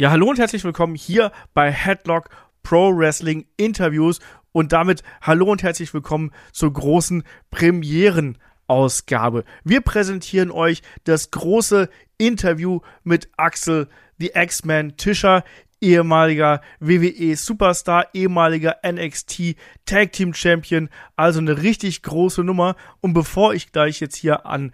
Ja, hallo und herzlich willkommen hier bei Headlock Pro Wrestling Interviews und damit hallo und herzlich willkommen zur großen Premierenausgabe. Wir präsentieren euch das große Interview mit Axel, the X-Man Tischer, ehemaliger WWE Superstar, ehemaliger NXT Tag Team Champion, also eine richtig große Nummer. Und bevor ich gleich jetzt hier an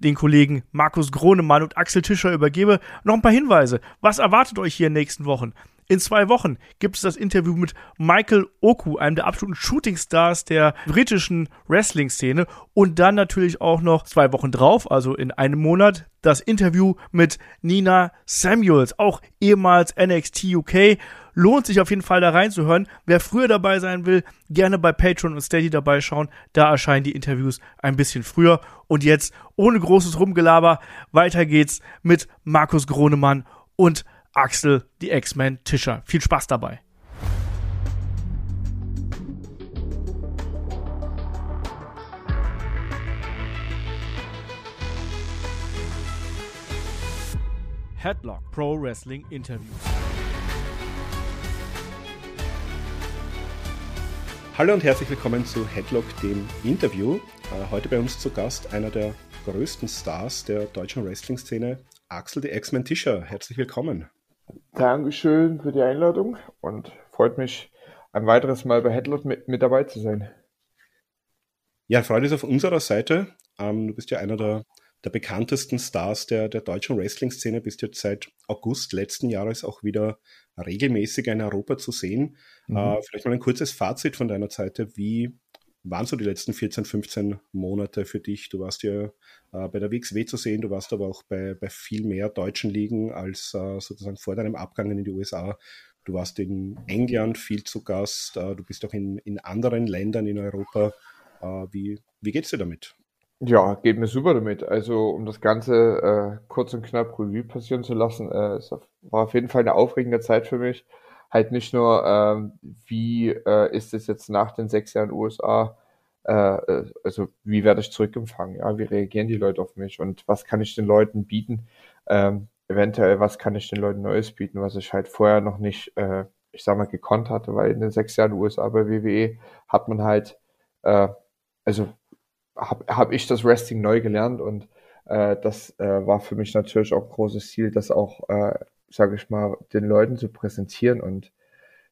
den Kollegen Markus Gronemann und Axel Tischer übergebe, noch ein paar Hinweise. Was erwartet euch hier in den nächsten Wochen? In zwei Wochen gibt es das Interview mit Michael Oku, einem der absoluten Shootingstars der britischen Wrestling-Szene. Und dann natürlich auch noch zwei Wochen drauf, also in einem Monat, das Interview mit Nina Samuels, auch ehemals NXT UK. Lohnt sich auf jeden Fall da reinzuhören. Wer früher dabei sein will, gerne bei Patreon und Steady dabei schauen. Da erscheinen die Interviews ein bisschen früher. Und jetzt, ohne großes Rumgelaber, weiter geht's mit Markus Gronemann und Axel, die X-Men Tischer. Viel Spaß dabei. Headlock Pro Wrestling Interviews. Hallo und herzlich willkommen zu Headlock, dem Interview. Äh, heute bei uns zu Gast einer der größten Stars der deutschen Wrestling-Szene, Axel, die X-Men Tischer. Herzlich willkommen. Dankeschön für die Einladung und freut mich, ein weiteres Mal bei Headlock mit, mit dabei zu sein. Ja, Freude ist auf unserer Seite. Ähm, du bist ja einer der, der bekanntesten Stars der, der deutschen Wrestling-Szene, bist jetzt seit August letzten Jahres auch wieder regelmäßig in Europa zu sehen. Mhm. Äh, vielleicht mal ein kurzes Fazit von deiner Seite. Wie waren so die letzten 14, 15 Monate für dich? Du warst ja äh, bei der WXW zu sehen, du warst aber auch bei, bei viel mehr deutschen Ligen als äh, sozusagen vor deinem Abgang in die USA. Du warst in England viel zu Gast, äh, du bist auch in, in anderen Ländern in Europa. Äh, wie, wie geht's dir damit? Ja, geht mir super damit. Also, um das Ganze äh, kurz und knapp Revue passieren zu lassen, äh, es war auf jeden Fall eine aufregende Zeit für mich. Halt nicht nur, ähm, wie äh, ist es jetzt nach den sechs Jahren USA, äh, äh, also wie werde ich zurückempfangen, ja, wie reagieren die Leute auf mich? Und was kann ich den Leuten bieten, ähm, eventuell was kann ich den Leuten Neues bieten, was ich halt vorher noch nicht, äh, ich sag mal, gekonnt hatte, weil in den sechs Jahren USA bei WWE hat man halt, äh, also habe hab ich das Wrestling neu gelernt und äh, das äh, war für mich natürlich auch ein großes Ziel, das auch äh, sage ich mal, den Leuten zu präsentieren und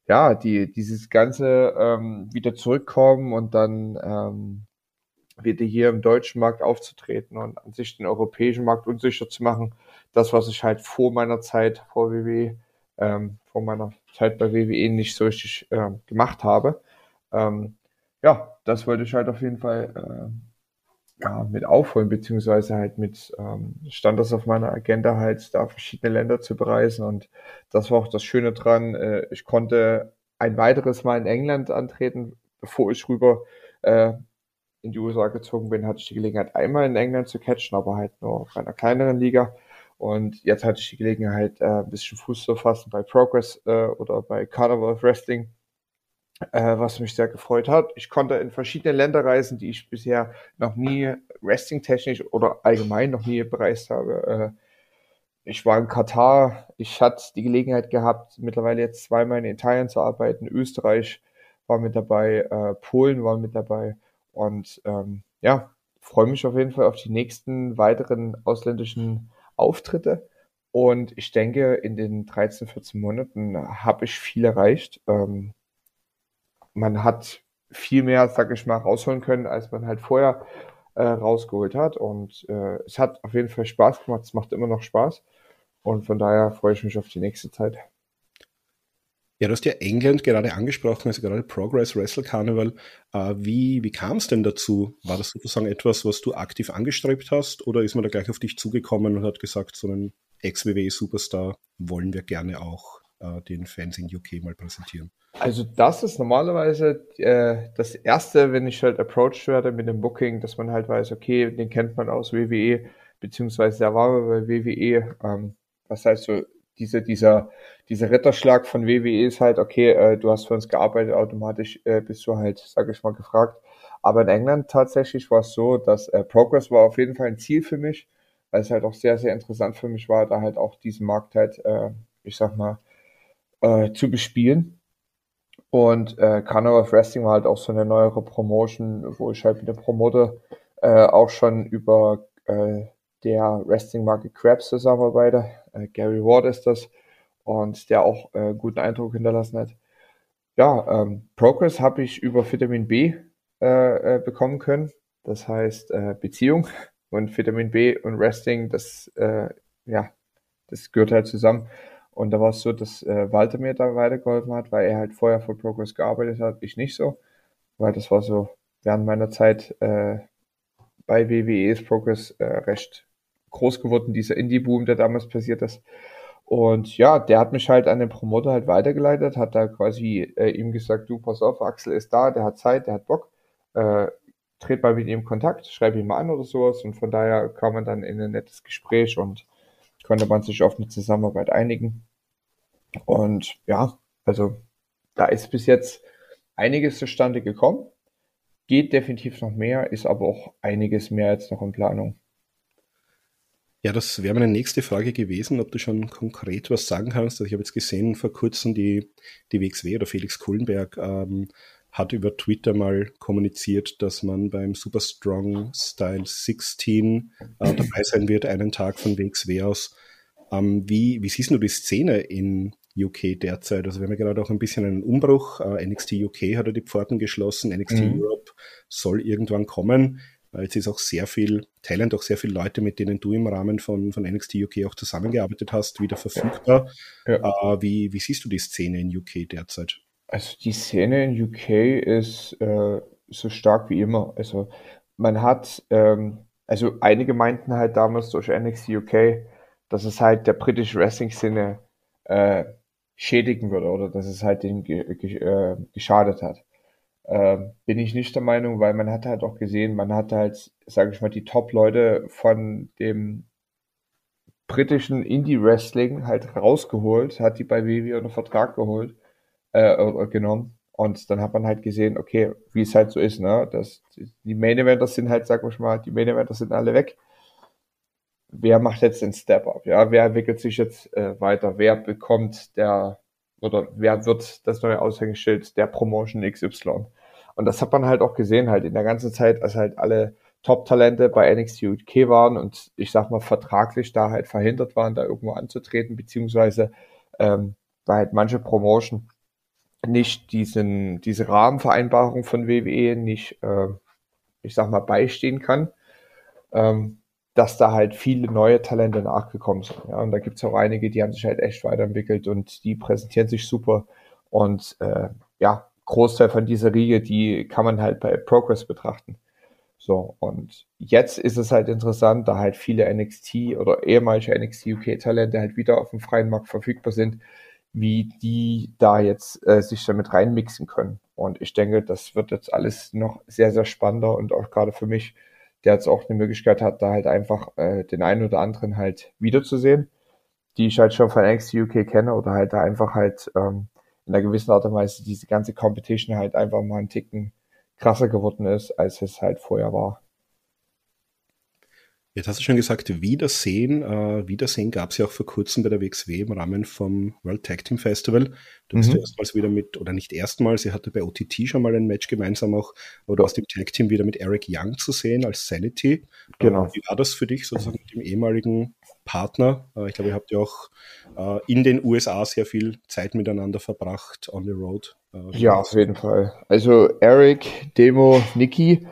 ja, die, dieses Ganze ähm, wieder zurückkommen und dann ähm, wieder hier im deutschen Markt aufzutreten und an sich den europäischen Markt unsicher zu machen. Das, was ich halt vor meiner Zeit vor WWE, ähm, vor meiner Zeit bei WWE nicht so richtig äh, gemacht habe. Ähm, ja, das wollte ich halt auf jeden Fall äh, ja, mit aufholen, beziehungsweise halt mit, ähm, stand das auf meiner Agenda halt, da verschiedene Länder zu bereisen und das war auch das Schöne dran. Äh, ich konnte ein weiteres Mal in England antreten, bevor ich rüber äh, in die USA gezogen bin, hatte ich die Gelegenheit, einmal in England zu catchen, aber halt nur auf einer kleineren Liga. Und jetzt hatte ich die Gelegenheit, äh, ein bisschen Fuß zu fassen bei Progress äh, oder bei Carnival of Wrestling äh, was mich sehr gefreut hat. Ich konnte in verschiedene Länder reisen, die ich bisher noch nie wrestling-technisch oder allgemein noch nie bereist habe. Äh, ich war in Katar, ich hatte die Gelegenheit gehabt, mittlerweile jetzt zweimal in Italien zu arbeiten. Österreich war mit dabei, äh, Polen war mit dabei und ähm, ja, freue mich auf jeden Fall auf die nächsten weiteren ausländischen Auftritte. Und ich denke, in den 13, 14 Monaten habe ich viel erreicht. Ähm, man hat viel mehr, sag ich mal, rausholen können, als man halt vorher äh, rausgeholt hat. Und äh, es hat auf jeden Fall Spaß gemacht. Es macht immer noch Spaß. Und von daher freue ich mich auf die nächste Zeit. Ja, du hast ja England gerade angesprochen, also gerade Progress Wrestle Carnival. Äh, wie wie kam es denn dazu? War das sozusagen etwas, was du aktiv angestrebt hast oder ist man da gleich auf dich zugekommen und hat gesagt, so einen Ex-WWE-Superstar wollen wir gerne auch äh, den Fans in UK mal präsentieren? Also das ist normalerweise äh, das Erste, wenn ich halt approached werde mit dem Booking, dass man halt weiß, okay, den kennt man aus WWE, beziehungsweise der war bei WWE. Ähm, was heißt so, diese, dieser, dieser Ritterschlag von WWE ist halt, okay, äh, du hast für uns gearbeitet, automatisch äh, bist du halt, sag ich mal, gefragt. Aber in England tatsächlich war es so, dass äh, Progress war auf jeden Fall ein Ziel für mich, weil es halt auch sehr, sehr interessant für mich war, da halt auch diesen Markt halt äh, ich sag mal, äh, zu bespielen. Und äh, Carnival of Wrestling war halt auch so eine neuere Promotion, wo ich halt mit der Promoter äh, auch schon über äh, der Wrestling-Marke Krabs zusammenarbeite. Äh, Gary Ward ist das und der auch äh, guten Eindruck hinterlassen hat. Ja, ähm, Progress habe ich über Vitamin B äh, äh, bekommen können. Das heißt äh, Beziehung und Vitamin B und Wrestling, das äh, ja, das gehört halt zusammen. Und da war es so, dass äh, Walter mir da weitergeholfen hat, weil er halt vorher für Progress gearbeitet hat, ich nicht so. Weil das war so während meiner Zeit äh, bei WWE ist Progress äh, recht groß geworden, dieser Indie-Boom, der damals passiert ist. Und ja, der hat mich halt an den Promoter halt weitergeleitet, hat da quasi äh, ihm gesagt, du, pass auf, Axel ist da, der hat Zeit, der hat Bock, äh, tret mal mit ihm Kontakt, schreib ihn mal an oder sowas. Und von daher kam man dann in ein nettes Gespräch und konnte man sich auf eine Zusammenarbeit einigen. Und ja, also da ist bis jetzt einiges zustande gekommen. Geht definitiv noch mehr, ist aber auch einiges mehr jetzt noch in Planung. Ja, das wäre meine nächste Frage gewesen, ob du schon konkret was sagen kannst. Also ich habe jetzt gesehen, vor kurzem die, die WXW oder Felix Kullenberg ähm, hat über Twitter mal kommuniziert, dass man beim Super Strong Style 16 äh, dabei sein wird, einen Tag von WXW aus. Ähm, wie, wie siehst du die Szene in UK derzeit? Also wir haben ja gerade auch ein bisschen einen Umbruch. Äh, NXT UK hat ja die Pforten geschlossen, NXT mhm. Europe soll irgendwann kommen. Äh, jetzt ist auch sehr viel Talent, auch sehr viele Leute, mit denen du im Rahmen von, von NXT UK auch zusammengearbeitet hast, wieder verfügbar. Ja. Äh, wie, wie siehst du die Szene in UK derzeit? Also die Szene in UK ist äh, so stark wie immer. Also man hat, ähm, also einige meinten halt damals durch NXT UK, dass es halt der britischen Wrestling-Szene äh, schädigen würde oder dass es halt denen ge ge äh, geschadet hat. Ähm, bin ich nicht der Meinung, weil man hat halt auch gesehen, man hat halt, sage ich mal, die Top-Leute von dem britischen Indie-Wrestling halt rausgeholt, hat die bei WWE unter Vertrag geholt, äh, genommen. Und dann hat man halt gesehen, okay, wie es halt so ist, ne? dass die Main Eventers sind halt, sag ich mal, die Main Eventers sind alle weg. Wer macht jetzt den Step-Up? Ja, wer entwickelt sich jetzt äh, weiter? Wer bekommt der oder wer wird das neue Aushängeschild der Promotion XY? Und das hat man halt auch gesehen, halt in der ganzen Zeit, als halt alle Top-Talente bei NXT UK waren und ich sag mal vertraglich da halt verhindert waren, da irgendwo anzutreten, beziehungsweise ähm, weil halt manche Promotion nicht diesen, diese Rahmenvereinbarung von WWE nicht, äh, ich sag mal, beistehen kann, ähm, dass da halt viele neue Talente nachgekommen sind. Ja, und da gibt's auch einige, die haben sich halt echt weiterentwickelt und die präsentieren sich super. Und äh, ja, Großteil von dieser Riege, die kann man halt bei Progress betrachten. So, und jetzt ist es halt interessant, da halt viele NXT oder ehemalige NXT UK Talente halt wieder auf dem freien Markt verfügbar sind, wie die da jetzt äh, sich damit reinmixen können. Und ich denke, das wird jetzt alles noch sehr, sehr spannender und auch gerade für mich, der jetzt auch eine Möglichkeit hat, da halt einfach äh, den einen oder anderen halt wiederzusehen, die ich halt schon von NXT UK kenne oder halt da einfach halt ähm, in einer gewissen Art und Weise diese ganze Competition halt einfach mal einen Ticken krasser geworden ist, als es halt vorher war. Jetzt hast du schon gesagt, Wiedersehen. Äh, Wiedersehen gab es ja auch vor kurzem bei der WXW im Rahmen vom World Tag Team Festival. Du bist mhm. erstmals wieder mit, oder nicht erstmals, sie hatte bei OTT schon mal ein Match gemeinsam auch, du warst im Tag Team wieder mit Eric Young zu sehen als Sanity. Genau. Äh, wie war das für dich sozusagen mit dem ehemaligen Partner. Äh, ich glaube, ihr habt ja auch äh, in den USA sehr viel Zeit miteinander verbracht on the road. Äh, ja, auf jeden Fall. Also Eric, Demo, Niki,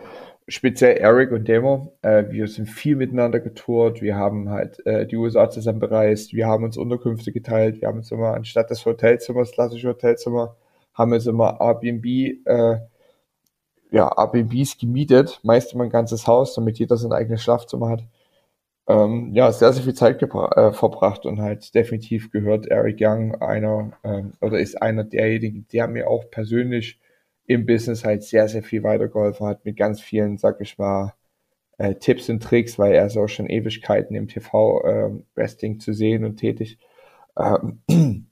speziell Eric und Demo, wir sind viel miteinander getourt. Wir haben halt die USA zusammen bereist. Wir haben uns Unterkünfte geteilt. Wir haben uns immer anstatt des Hotelzimmers, klassische Hotelzimmer, haben uns immer Airbnb ja, Airbnbs gemietet, meist immer ein ganzes Haus, damit jeder sein eigenes Schlafzimmer hat ähm, ja, sehr, sehr viel Zeit äh, verbracht und halt definitiv gehört Eric Young einer ähm, oder ist einer derjenigen, der mir auch persönlich im Business halt sehr, sehr viel weitergeholfen hat mit ganz vielen, sag ich mal, äh, Tipps und Tricks, weil er ist auch schon Ewigkeiten im TV äh, Wrestling zu sehen und tätig. Ähm,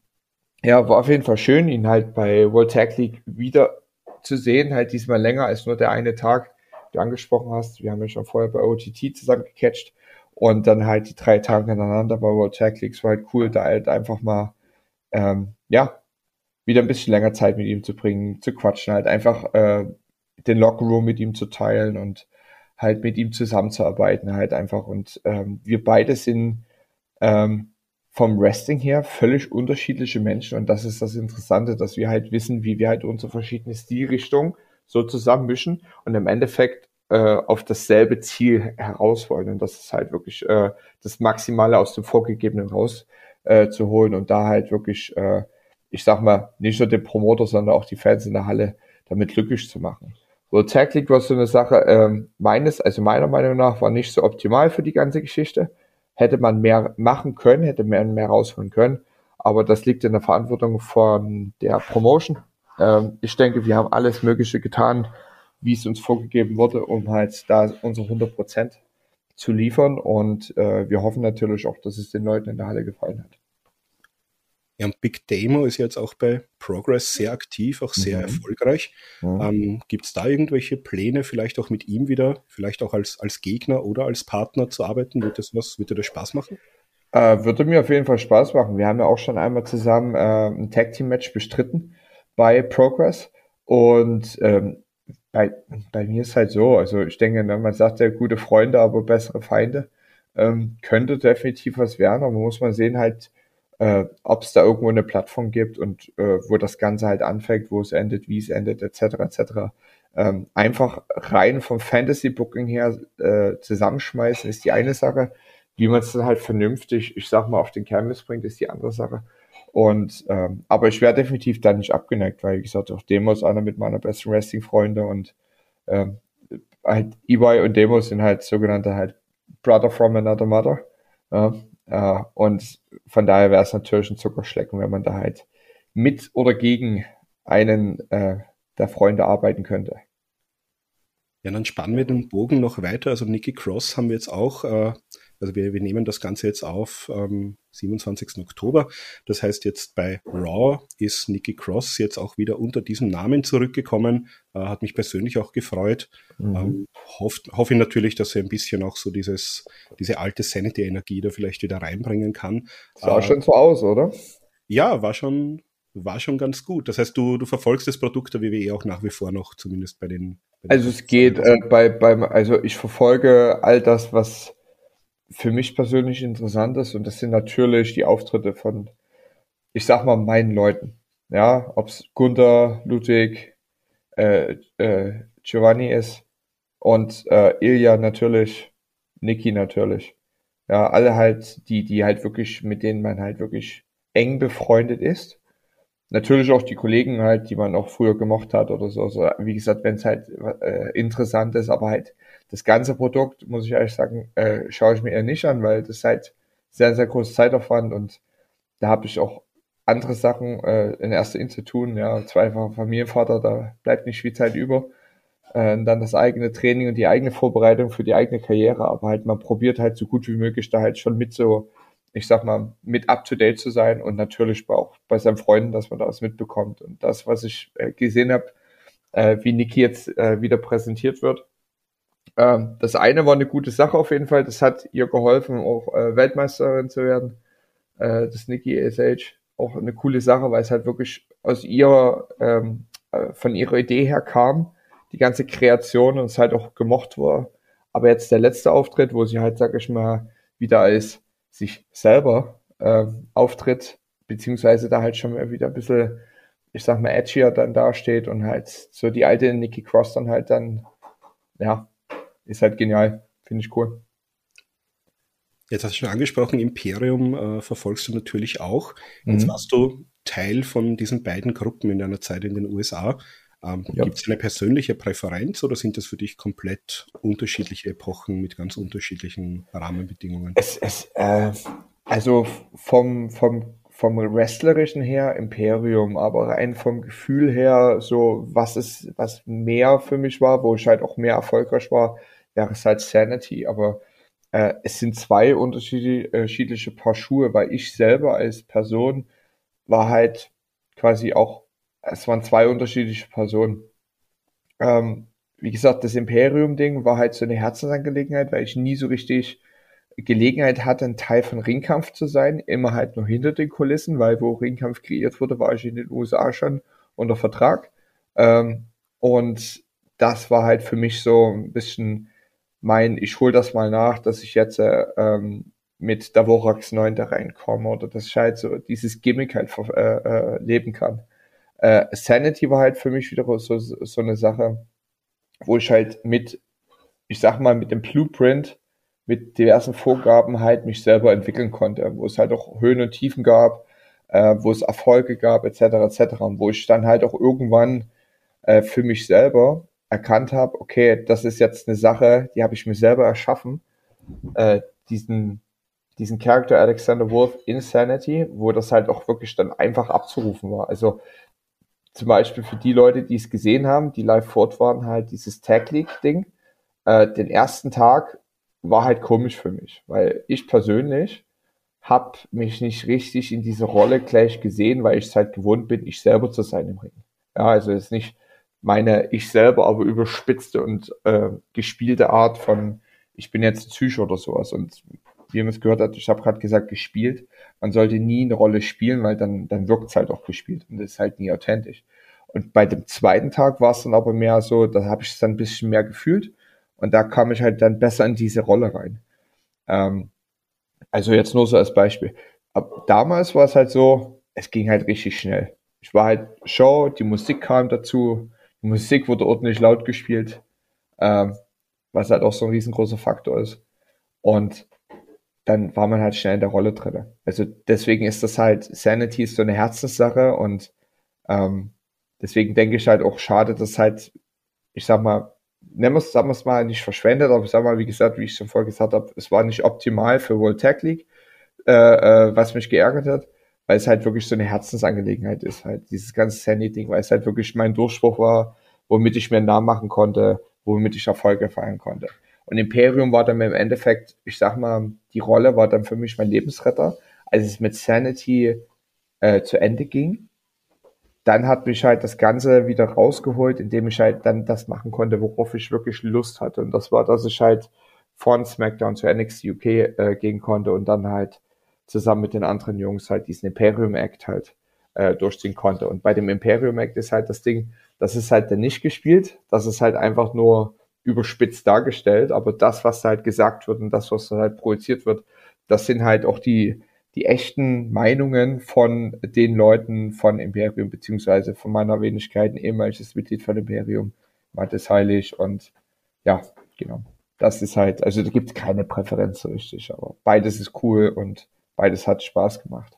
ja, war auf jeden Fall schön, ihn halt bei World Tag League wieder zu sehen, halt diesmal länger als nur der eine Tag, den du angesprochen hast. Wir haben ja schon vorher bei OTT zusammen gecatcht und dann halt die drei Tage ineinander bei World Tag Leagues war halt cool, da halt einfach mal ähm, ja, wieder ein bisschen länger Zeit mit ihm zu bringen, zu quatschen, halt einfach äh, den Lockerroom mit ihm zu teilen und halt mit ihm zusammenzuarbeiten, halt einfach. Und ähm, wir beide sind ähm, vom Wrestling her völlig unterschiedliche Menschen und das ist das Interessante, dass wir halt wissen, wie wir halt unsere verschiedene Stilrichtungen so zusammenmischen und im Endeffekt äh, auf dasselbe Ziel heraus wollen. Und das ist halt wirklich äh, das Maximale aus dem Vorgegebenen raus äh, zu holen und da halt wirklich, äh, ich sag mal, nicht nur den Promoter, sondern auch die Fans in der Halle damit glücklich zu machen. World Tag League war so eine Sache, ähm, meines, also meiner Meinung nach, war nicht so optimal für die ganze Geschichte. Hätte man mehr machen können, hätte man mehr rausholen können. Aber das liegt in der Verantwortung von der Promotion. Ähm, ich denke, wir haben alles Mögliche getan, wie es uns vorgegeben wurde, um halt da unsere 100 Prozent zu liefern. Und äh, wir hoffen natürlich auch, dass es den Leuten in der Halle gefallen hat. Ja, und Big Demo ist jetzt auch bei Progress sehr aktiv, auch sehr mhm. erfolgreich. Mhm. Ähm, Gibt es da irgendwelche Pläne, vielleicht auch mit ihm wieder, vielleicht auch als, als Gegner oder als Partner zu arbeiten? Wird das was, wird dir das Spaß machen? Äh, würde mir auf jeden Fall Spaß machen. Wir haben ja auch schon einmal zusammen äh, ein Tag Team Match bestritten bei Progress und ähm, bei, bei mir ist halt so, also ich denke, ne, man sagt ja gute Freunde, aber bessere Feinde. Ähm, könnte definitiv was werden, aber muss man sehen halt, äh, ob es da irgendwo eine Plattform gibt und äh, wo das Ganze halt anfängt, wo es endet, wie es endet, etc. etc. Ähm, einfach rein vom Fantasy Booking her äh, zusammenschmeißen ist die eine Sache. Wie man es dann halt vernünftig, ich sag mal, auf den Canvas bringt, ist die andere Sache. Und ähm, aber ich wäre definitiv da nicht abgeneigt, weil wie gesagt, auch Demos einer mit meiner besten Wrestling-Freunde und ähm, halt EY und Demos sind halt sogenannte halt Brother from another mother. Ja, äh, und von daher wäre es natürlich ein Zuckerschlecken, wenn man da halt mit oder gegen einen äh, der Freunde arbeiten könnte. Ja, dann spannen wir den Bogen noch weiter. Also Nikki Cross haben wir jetzt auch, äh, also wir, wir nehmen das Ganze jetzt auf ähm, 27. Oktober. Das heißt, jetzt bei Raw ist Nikki Cross jetzt auch wieder unter diesem Namen zurückgekommen. Äh, hat mich persönlich auch gefreut. Mhm. Ähm, hofft, hoffe natürlich, dass er ein bisschen auch so dieses, diese alte Sanity-Energie da vielleicht wieder reinbringen kann. Sah äh, schon so aus, oder? Ja, war schon, war schon ganz gut. Das heißt, du, du verfolgst das Produkt der WWE auch nach wie vor noch, zumindest bei den. Bei den also es geht äh, bei, beim, also ich verfolge all das, was für mich persönlich interessant ist und das sind natürlich die Auftritte von, ich sag mal, meinen Leuten. Ja, ob's Gunther, Ludwig, äh, äh, Giovanni ist und äh, Ilja natürlich, Niki natürlich. Ja, alle halt, die, die halt wirklich, mit denen man halt wirklich eng befreundet ist. Natürlich auch die Kollegen halt, die man auch früher gemocht hat oder so. Also, wie gesagt, wenn es halt äh, interessant ist, aber halt das ganze Produkt, muss ich ehrlich sagen, äh, schaue ich mir eher nicht an, weil das halt sehr, sehr großes Zeitaufwand und da habe ich auch andere Sachen äh, in erster Linie zu tun. Ja, zweifacher Familienvater, da bleibt nicht viel Zeit über. Äh, dann das eigene Training und die eigene Vorbereitung für die eigene Karriere, aber halt man probiert halt so gut wie möglich da halt schon mit so, ich sag mal, mit up to date zu sein und natürlich auch bei seinen Freunden, dass man da was mitbekommt. Und das, was ich äh, gesehen habe, äh, wie Niki jetzt äh, wieder präsentiert wird, ähm, das eine war eine gute Sache auf jeden Fall. Das hat ihr geholfen, auch äh, Weltmeisterin zu werden. Äh, das Nikki ASH. Auch eine coole Sache, weil es halt wirklich aus ihrer, ähm, äh, von ihrer Idee her kam. Die ganze Kreation und es halt auch gemocht war. Aber jetzt der letzte Auftritt, wo sie halt, sag ich mal, wieder als sich selber äh, auftritt, beziehungsweise da halt schon wieder ein bisschen, ich sag mal, edgier dann dasteht und halt so die alte Nikki Cross dann halt dann, ja, ist halt genial. Finde ich cool. Jetzt hast du schon angesprochen, Imperium äh, verfolgst du natürlich auch. Jetzt mhm. warst du Teil von diesen beiden Gruppen in deiner Zeit in den USA. Ähm, ja. Gibt es eine persönliche Präferenz oder sind das für dich komplett unterschiedliche Epochen mit ganz unterschiedlichen Rahmenbedingungen? Es, es, äh, also vom, vom, vom Wrestlerischen her Imperium, aber rein vom Gefühl her, so was es, was mehr für mich war, wo ich halt auch mehr erfolgreich war, es halt Sanity, aber äh, es sind zwei unterschiedliche Paar Schuhe, weil ich selber als Person war halt quasi auch, es waren zwei unterschiedliche Personen. Ähm, wie gesagt, das Imperium-Ding war halt so eine Herzensangelegenheit, weil ich nie so richtig Gelegenheit hatte, ein Teil von Ringkampf zu sein, immer halt nur hinter den Kulissen, weil wo Ringkampf kreiert wurde, war ich in den USA schon unter Vertrag. Ähm, und das war halt für mich so ein bisschen mein, ich hole das mal nach, dass ich jetzt äh, ähm, mit Davorax 9 da reinkomme oder dass ich halt so dieses Gimmick halt äh, äh, leben kann. Äh, Sanity war halt für mich wieder so, so eine Sache, wo ich halt mit, ich sag mal, mit dem Blueprint, mit diversen Vorgaben halt mich selber entwickeln konnte, wo es halt auch Höhen und Tiefen gab, äh, wo es Erfolge gab, etc., etc., und wo ich dann halt auch irgendwann äh, für mich selber erkannt habe, okay, das ist jetzt eine Sache, die habe ich mir selber erschaffen, äh, diesen, diesen Charakter Alexander Wolf Insanity, wo das halt auch wirklich dann einfach abzurufen war. Also zum Beispiel für die Leute, die es gesehen haben, die live fort waren, halt dieses Tag League Ding. Äh, den ersten Tag war halt komisch für mich, weil ich persönlich habe mich nicht richtig in diese Rolle gleich gesehen, weil ich es halt gewohnt bin, ich selber zu sein im Ring. Ja, also ist nicht meine ich selber aber überspitzte und äh, gespielte Art von ich bin jetzt Psycho oder sowas und wie man es gehört hat, ich habe gerade gesagt gespielt. Man sollte nie eine Rolle spielen, weil dann dann wirkt's halt auch gespielt und das ist halt nie authentisch. Und bei dem zweiten Tag war es dann aber mehr so, da habe ich es dann ein bisschen mehr gefühlt und da kam ich halt dann besser in diese Rolle rein. Ähm, also jetzt nur so als Beispiel. Ab damals war es halt so, es ging halt richtig schnell. Ich war halt Show, die Musik kam dazu, Musik wurde ordentlich laut gespielt, ähm, was halt auch so ein riesengroßer Faktor ist. Und dann war man halt schnell in der Rolle drin. Also deswegen ist das halt, Sanity ist so eine Herzenssache und ähm, deswegen denke ich halt auch schade, dass halt, ich sag mal, nennen wir es, sagen wir es mal, nicht verschwendet, aber ich sag mal, wie gesagt, wie ich schon vorher gesagt habe, es war nicht optimal für World Tag League, äh, äh, was mich geärgert hat, weil es halt wirklich so eine Herzensangelegenheit ist, halt dieses ganze Sandy-Ding, weil es halt wirklich mein Durchspruch war, womit ich mir einen Namen machen konnte, womit ich Erfolge feiern konnte. Und Imperium war dann im Endeffekt, ich sag mal, die Rolle war dann für mich mein Lebensretter, als es mit Sanity äh, zu Ende ging dann hat mich halt das Ganze wieder rausgeholt, indem ich halt dann das machen konnte, worauf ich wirklich Lust hatte. Und das war, dass ich halt von SmackDown zu NXT UK äh, gehen konnte und dann halt zusammen mit den anderen Jungs halt diesen Imperium Act halt äh, durchziehen konnte. Und bei dem Imperium Act ist halt das Ding, das ist halt dann nicht gespielt, das ist halt einfach nur überspitzt dargestellt, aber das, was halt gesagt wird und das, was halt projiziert wird, das sind halt auch die, die echten Meinungen von den Leuten von Imperium, beziehungsweise von meiner Wenigkeit, ein ehemaliges Mitglied von Imperium, Mattes Heilig und ja, genau. Das ist halt, also da gibt keine Präferenz so richtig, aber beides ist cool und beides hat Spaß gemacht.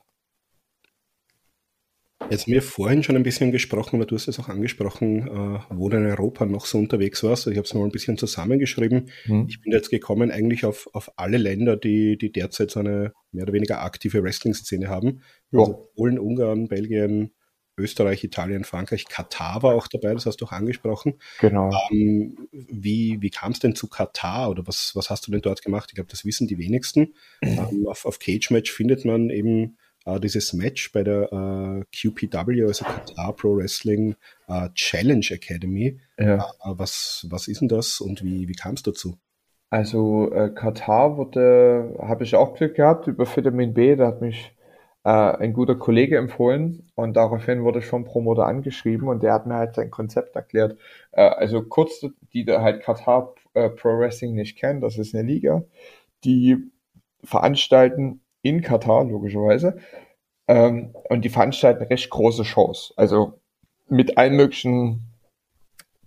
Jetzt haben wir vorhin schon ein bisschen gesprochen, oder du hast es auch angesprochen, äh, wo du in Europa noch so unterwegs warst. Also ich habe es mal ein bisschen zusammengeschrieben. Hm. Ich bin jetzt gekommen eigentlich auf, auf alle Länder, die, die derzeit so eine mehr oder weniger aktive Wrestling-Szene haben. Ja. Also Polen, Ungarn, Belgien, Österreich, Italien, Frankreich, Katar war auch dabei, das hast du auch angesprochen. Genau. Ähm, wie wie kam es denn zu Katar oder was, was hast du denn dort gemacht? Ich glaube, das wissen die wenigsten. ähm, auf, auf Cage Match findet man eben äh, dieses Match bei der äh, QPW, also Qatar Pro Wrestling äh, Challenge Academy. Ja. Äh, was, was ist denn das und wie, wie kam es dazu? Also äh, Katar wurde, habe ich auch Glück gehabt über Vitamin B, da hat mich äh, ein guter Kollege empfohlen und daraufhin wurde ich vom Promoter angeschrieben und der hat mir halt sein Konzept erklärt. Äh, also kurz, die da halt Katar äh, Pro Wrestling nicht kennen, das ist eine Liga, die veranstalten in Katar, logischerweise. Ähm, und die veranstalten recht große Shows. Also mit allen möglichen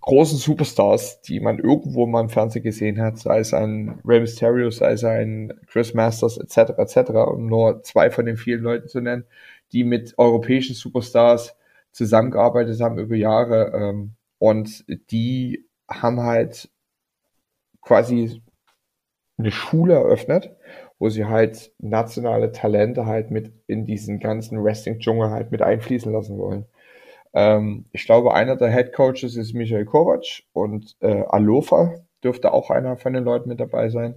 großen Superstars, die man irgendwo mal im Fernsehen gesehen hat, sei es ein Rey Mysterio, sei es ein Chris Masters etc. etc. um nur zwei von den vielen Leuten zu nennen, die mit europäischen Superstars zusammengearbeitet haben über Jahre ähm, und die haben halt quasi eine Schule eröffnet wo sie halt nationale Talente halt mit in diesen ganzen Wrestling-Dschungel halt mit einfließen lassen wollen. Ähm, ich glaube, einer der Head Coaches ist Michael Kovac und äh, Alofa dürfte auch einer von den Leuten mit dabei sein.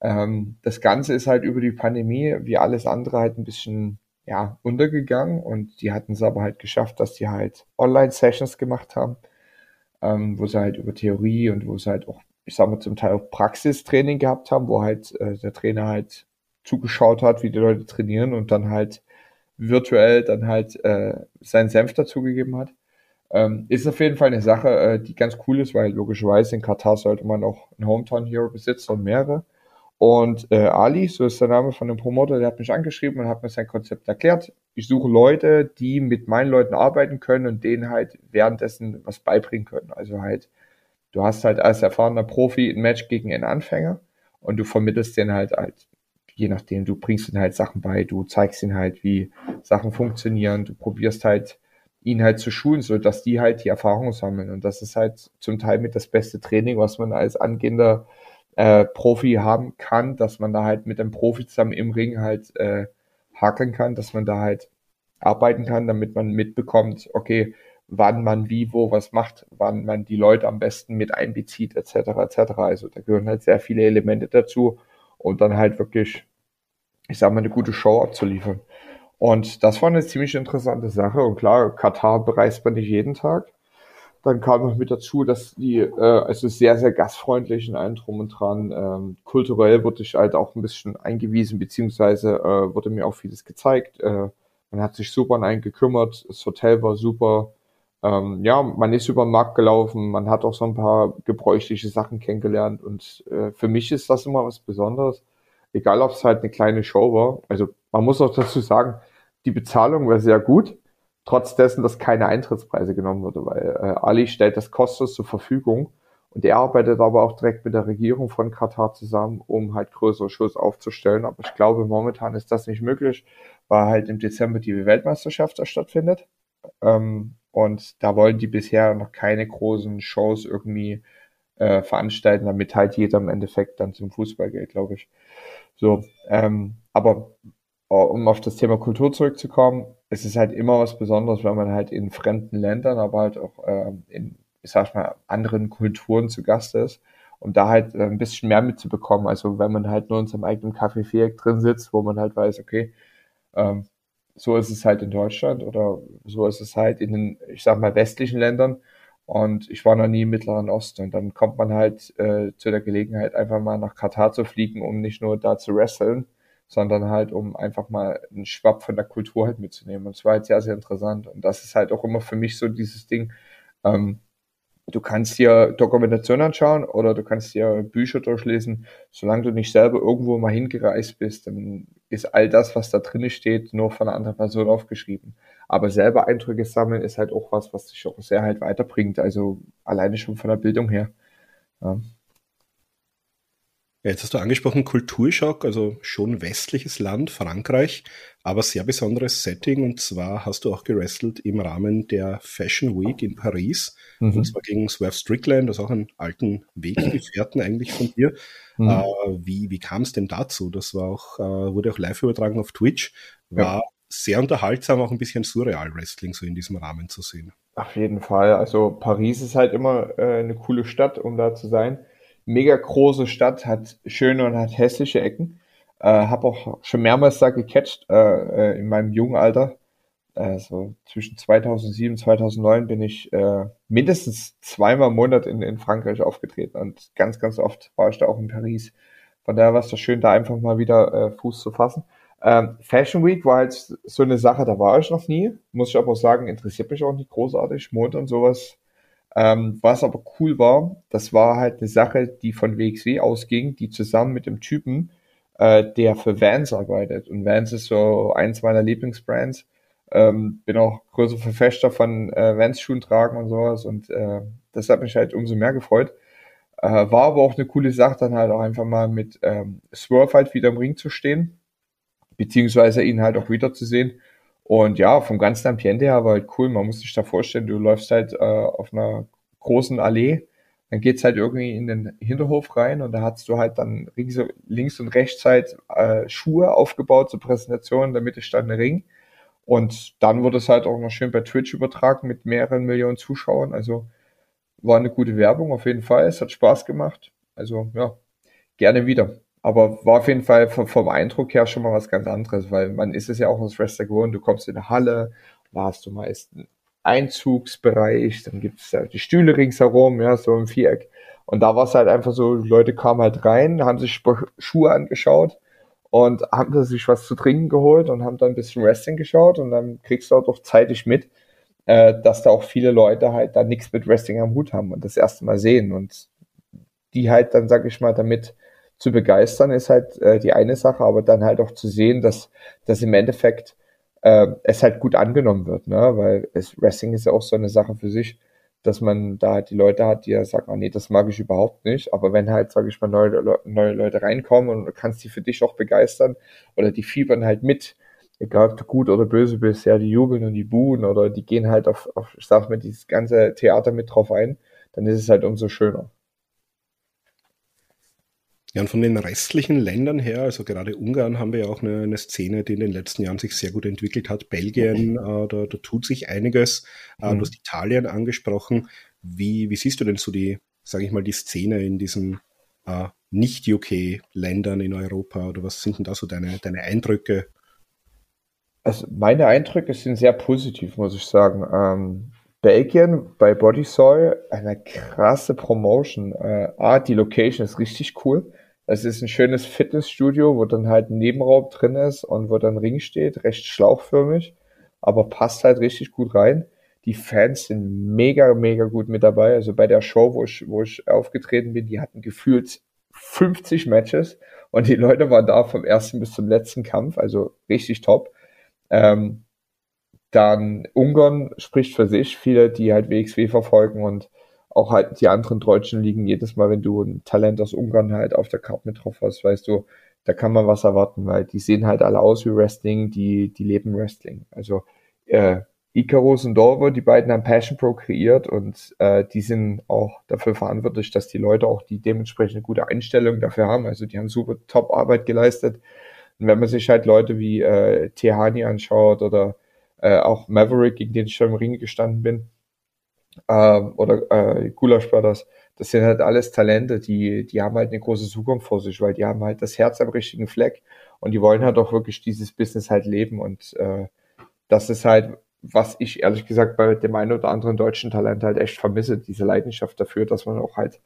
Ähm, das Ganze ist halt über die Pandemie, wie alles andere, halt ein bisschen ja, untergegangen und die hatten es aber halt geschafft, dass die halt Online-Sessions gemacht haben, ähm, wo sie halt über Theorie und wo sie halt auch ich sag mal, zum Teil auch Praxistraining gehabt haben, wo halt äh, der Trainer halt zugeschaut hat, wie die Leute trainieren und dann halt virtuell dann halt äh, seinen Senf dazugegeben hat. Ähm, ist auf jeden Fall eine Sache, äh, die ganz cool ist, weil logischerweise in Katar sollte man auch einen Hometown Hero besitzen und mehrere. Und äh, Ali, so ist der Name von dem Promoter, der hat mich angeschrieben und hat mir sein Konzept erklärt. Ich suche Leute, die mit meinen Leuten arbeiten können und denen halt währenddessen was beibringen können. Also halt, du hast halt als erfahrener Profi ein Match gegen einen Anfänger und du vermittelst den halt halt, je nachdem, du bringst ihnen halt Sachen bei, du zeigst ihnen halt, wie Sachen funktionieren, du probierst halt ihn halt zu schulen, so dass die halt die Erfahrung sammeln. Und das ist halt zum Teil mit das beste Training, was man als angehender äh, Profi haben kann, dass man da halt mit dem Profi zusammen im Ring halt äh, hakeln kann, dass man da halt arbeiten kann, damit man mitbekommt, okay, wann man wie, wo was macht, wann man die Leute am besten mit einbezieht, etc. etc. Also da gehören halt sehr viele Elemente dazu und dann halt wirklich, ich sag mal, eine gute Show abzuliefern. Und das war eine ziemlich interessante Sache. Und klar, Katar bereist man nicht jeden Tag. Dann kam noch mit dazu, dass die, äh, also sehr, sehr gastfreundlich in allem drum und dran. Ähm, kulturell wurde ich halt auch ein bisschen eingewiesen, beziehungsweise äh, wurde mir auch vieles gezeigt. Äh, man hat sich super an einen gekümmert, das Hotel war super. Ähm, ja, man ist über den Markt gelaufen, man hat auch so ein paar gebräuchliche Sachen kennengelernt und äh, für mich ist das immer was Besonderes. Egal, ob es halt eine kleine Show war. Also man muss auch dazu sagen, die Bezahlung war sehr gut, trotz dessen, dass keine Eintrittspreise genommen wurde, weil äh, Ali stellt das kostenlos zur Verfügung und er arbeitet aber auch direkt mit der Regierung von Katar zusammen, um halt größere Shows aufzustellen. Aber ich glaube, momentan ist das nicht möglich, weil halt im Dezember die Weltmeisterschaft da stattfindet. Ähm, und da wollen die bisher noch keine großen Shows irgendwie äh, veranstalten, damit halt jeder im Endeffekt dann zum Fußball geht, glaube ich. So, ähm, aber äh, um auf das Thema Kultur zurückzukommen, es ist halt immer was Besonderes, wenn man halt in fremden Ländern, aber halt auch äh, in, ich sag mal, anderen Kulturen zu Gast ist, um da halt äh, ein bisschen mehr mitzubekommen. Also wenn man halt nur in seinem eigenen Kaffee-Viereck drin sitzt, wo man halt weiß, okay, ähm, so ist es halt in Deutschland oder so ist es halt in den, ich sag mal, westlichen Ländern. Und ich war noch nie im Mittleren Osten. Und dann kommt man halt äh, zu der Gelegenheit, einfach mal nach Katar zu fliegen, um nicht nur da zu wresteln, sondern halt, um einfach mal einen Schwapp von der Kultur halt mitzunehmen. Und es war halt sehr, sehr interessant. Und das ist halt auch immer für mich so dieses Ding, ähm, du kannst dir Dokumentation anschauen oder du kannst dir Bücher durchlesen. Solange du nicht selber irgendwo mal hingereist bist, dann ist all das, was da drin steht, nur von einer anderen Person aufgeschrieben. Aber selber Eindrücke sammeln ist halt auch was, was dich auch sehr halt weiterbringt. Also alleine schon von der Bildung her. Ja. Ja, jetzt hast du angesprochen Kulturschock, also schon westliches Land, Frankreich, aber sehr besonderes Setting. Und zwar hast du auch gewrestelt im Rahmen der Fashion Week in Paris. Mhm. Und zwar gegen Swerve Strickland, das ist auch einen alten Weggefährten eigentlich von dir. Mhm. Äh, wie wie kam es denn dazu? Das war auch, äh, wurde auch live übertragen auf Twitch. War ja. sehr unterhaltsam, auch ein bisschen surreal Wrestling so in diesem Rahmen zu sehen. Auf jeden Fall. Also Paris ist halt immer äh, eine coole Stadt, um da zu sein mega große Stadt, hat schöne und hat hässliche Ecken. Äh, habe auch schon mehrmals da gecatcht äh, äh in meinem jungen Alter. Also zwischen 2007 und 2009 bin ich äh, mindestens zweimal im Monat in, in Frankreich aufgetreten und ganz, ganz oft war ich da auch in Paris. Von daher war es schön, da einfach mal wieder äh, Fuß zu fassen. Ähm, Fashion Week war halt so eine Sache, da war ich noch nie. Muss ich aber auch sagen, interessiert mich auch nicht großartig. Mode und sowas ähm, was aber cool war, das war halt eine Sache, die von WXW ausging, die zusammen mit dem Typen, äh, der für Vans arbeitet. Und Vans ist so eins meiner Lieblingsbrands. Ähm, bin auch größer Verfechter von äh, Vans-Schuhen tragen und sowas. Und äh, das hat mich halt umso mehr gefreut. Äh, war aber auch eine coole Sache, dann halt auch einfach mal mit ähm, Swerve halt wieder im Ring zu stehen. Beziehungsweise ihn halt auch wiederzusehen. Und ja, vom ganzen Ambiente her war halt cool. Man muss sich da vorstellen, du läufst halt äh, auf einer großen Allee, dann geht's halt irgendwie in den Hinterhof rein und da hast du halt dann links, und rechts halt äh, Schuhe aufgebaut zur Präsentation, damit stand ein Ring. Und dann wurde es halt auch noch schön bei Twitch übertragen mit mehreren Millionen Zuschauern. Also war eine gute Werbung auf jeden Fall. Es hat Spaß gemacht. Also ja, gerne wieder. Aber war auf jeden Fall vom, vom, Eindruck her schon mal was ganz anderes, weil man ist es ja auch als Wrestler gewohnt, du kommst in eine Halle, da hast du meist Einzugsbereich, dann gibt es die Stühle ringsherum, ja, so im Viereck. Und da war es halt einfach so, Leute kamen halt rein, haben sich Schuhe angeschaut und haben sich was zu trinken geholt und haben dann ein bisschen Wrestling geschaut und dann kriegst du auch doch zeitig mit, äh, dass da auch viele Leute halt da nichts mit Wrestling am Hut haben und das erste Mal sehen und die halt dann, sag ich mal, damit zu begeistern, ist halt äh, die eine Sache, aber dann halt auch zu sehen, dass, dass im Endeffekt äh, es halt gut angenommen wird, ne? Weil es, Wrestling ist ja auch so eine Sache für sich, dass man da halt die Leute hat, die ja sagen, oh nee, das mag ich überhaupt nicht. Aber wenn halt, sage ich mal, neue, neue Leute reinkommen und du kannst die für dich auch begeistern oder die fiebern halt mit, egal ob du gut oder böse bist, ja, die jubeln und die buhen oder die gehen halt auf, auf ich sag mal, dieses ganze Theater mit drauf ein, dann ist es halt umso schöner. Ja, und von den restlichen Ländern her, also gerade Ungarn haben wir ja auch eine, eine Szene, die in den letzten Jahren sich sehr gut entwickelt hat. Belgien, äh, da, da tut sich einiges. Äh, mhm. Du hast Italien angesprochen. Wie, wie siehst du denn so die, sage ich mal, die Szene in diesen äh, Nicht-UK-Ländern in Europa? Oder was sind denn da so deine, deine Eindrücke? Also meine Eindrücke sind sehr positiv, muss ich sagen. Ähm, Belgien bei Bodysoil, eine krasse Promotion. Äh, A, die Location ist richtig cool. Es ist ein schönes Fitnessstudio, wo dann halt ein Nebenraum drin ist und wo dann Ring steht, recht schlauchförmig, aber passt halt richtig gut rein. Die Fans sind mega, mega gut mit dabei. Also bei der Show, wo ich, wo ich aufgetreten bin, die hatten gefühlt 50 Matches und die Leute waren da vom ersten bis zum letzten Kampf, also richtig top. Ähm, dann Ungarn spricht für sich, viele, die halt WXW verfolgen und auch halt die anderen deutschen Ligen, jedes Mal, wenn du ein Talent aus Ungarn halt auf der Karte mit drauf hast, weißt du, da kann man was erwarten, weil die sehen halt alle aus wie Wrestling, die, die leben Wrestling. Also äh, Icarus und Dorvo, die beiden haben Passion Pro kreiert und äh, die sind auch dafür verantwortlich, dass die Leute auch die dementsprechend gute Einstellung dafür haben. Also die haben super Top-Arbeit geleistet. Und wenn man sich halt Leute wie äh, Tehani anschaut oder äh, auch Maverick, gegen den ich schon im Ring gestanden bin, ähm, oder äh, Gulasch Brothers, das sind halt alles Talente, die, die haben halt eine große Zukunft vor sich, weil die haben halt das Herz am richtigen Fleck und die wollen halt auch wirklich dieses Business halt leben und äh, das ist halt, was ich ehrlich gesagt bei dem einen oder anderen deutschen Talent halt echt vermisse, diese Leidenschaft dafür, dass man auch halt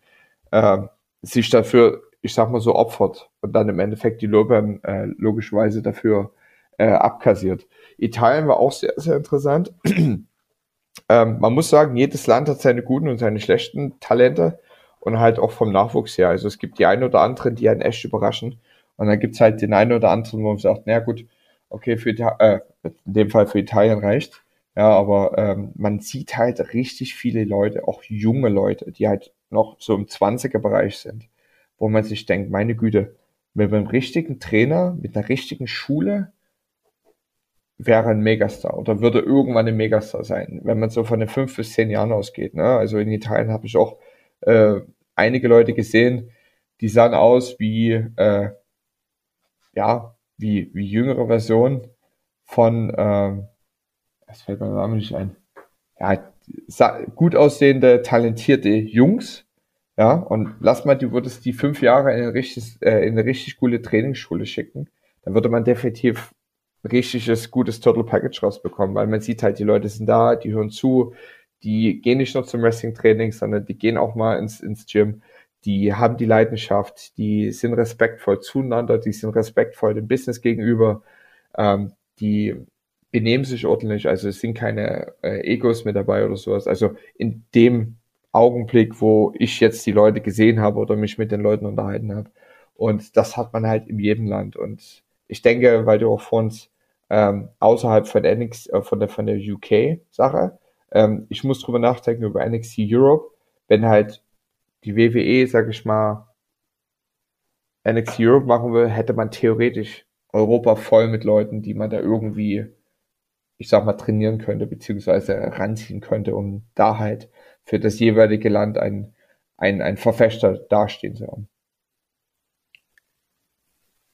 äh, sich dafür, ich sag mal so, opfert und dann im Endeffekt die Lorbeeren äh, logischerweise dafür äh, abkassiert. Italien war auch sehr, sehr interessant. Ähm, man muss sagen, jedes Land hat seine guten und seine schlechten Talente und halt auch vom Nachwuchs her. Also es gibt die einen oder anderen, die einen echt überraschen. Und dann gibt's halt den einen oder anderen, wo man sagt, naja gut, okay, für äh, in dem Fall für Italien reicht. Ja, aber ähm, man sieht halt richtig viele Leute, auch junge Leute, die halt noch so im 20er-Bereich sind, wo man sich denkt, meine Güte, mit einem richtigen Trainer, mit einer richtigen Schule, wäre ein Megastar oder würde irgendwann ein Megastar sein, wenn man so von den fünf bis zehn Jahren ausgeht. Ne? Also in Italien habe ich auch äh, einige Leute gesehen, die sahen aus wie äh, ja wie wie jüngere Version von äh, es fällt mir Name nicht ein. Ja, gut aussehende, talentierte Jungs, ja, und lass mal, du würdest die fünf Jahre in, ein richtiges, äh, in eine richtig coole Trainingsschule schicken, dann würde man definitiv richtiges, gutes Total Package rausbekommen, weil man sieht halt, die Leute sind da, die hören zu, die gehen nicht nur zum Wrestling-Training, sondern die gehen auch mal ins, ins Gym, die haben die Leidenschaft, die sind respektvoll zueinander, die sind respektvoll dem Business gegenüber, ähm, die benehmen sich ordentlich, also es sind keine äh, Egos mit dabei oder sowas. Also in dem Augenblick, wo ich jetzt die Leute gesehen habe oder mich mit den Leuten unterhalten habe. Und das hat man halt in jedem Land. Und ich denke, weil du auch vor uns ähm, außerhalb von NXT, äh, von der, von der UK-Sache. Ähm, ich muss drüber nachdenken über NXT Europe, wenn halt die WWE, sag ich mal, NXT Europe machen will, hätte man theoretisch Europa voll mit Leuten, die man da irgendwie, ich sag mal, trainieren könnte, beziehungsweise ranziehen könnte, um da halt für das jeweilige Land ein, ein, ein Verfechter dastehen zu haben.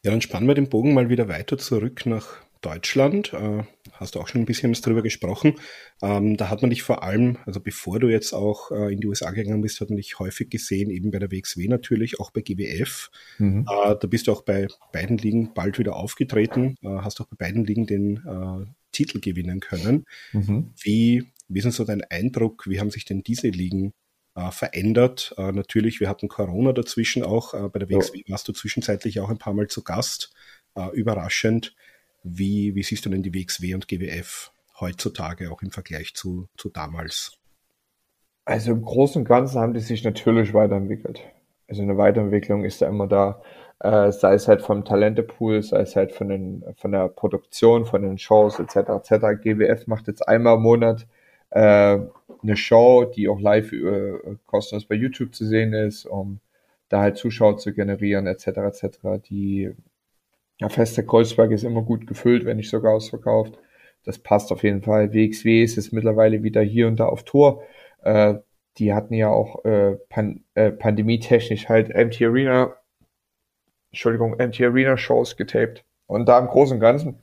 Ja, dann spannen wir den Bogen mal wieder weiter zurück nach Deutschland, äh, hast du auch schon ein bisschen drüber gesprochen. Ähm, da hat man dich vor allem, also bevor du jetzt auch äh, in die USA gegangen bist, hat man dich häufig gesehen, eben bei der WXW natürlich, auch bei GWF. Mhm. Äh, da bist du auch bei beiden Ligen bald wieder aufgetreten, äh, hast auch bei beiden Ligen den äh, Titel gewinnen können. Mhm. Wie, Wie ist denn so dein Eindruck? Wie haben sich denn diese Ligen verändert? Äh, natürlich, wir hatten Corona dazwischen auch. Äh, bei der WXW ja. warst du zwischenzeitlich auch ein paar Mal zu Gast. Äh, überraschend. Wie, wie siehst du denn die WXW und GWF heutzutage auch im Vergleich zu, zu damals? Also im Großen und Ganzen haben die sich natürlich weiterentwickelt. Also eine Weiterentwicklung ist ja immer da, äh, sei es halt vom Talentepool, sei es halt von, den, von der Produktion, von den Shows etc. etc. GWF macht jetzt einmal im Monat äh, eine Show, die auch live äh, kostenlos bei YouTube zu sehen ist, um da halt Zuschauer zu generieren etc. etc. Die ja, feste Kreuzberg ist immer gut gefüllt, wenn nicht sogar ausverkauft. Das passt auf jeden Fall. WXW ist jetzt mittlerweile wieder hier und da auf Tour. Äh, die hatten ja auch äh, pan äh, pandemietechnisch halt MT Arena Entschuldigung, Anti-Arena-Shows getaped. Und da im Großen und Ganzen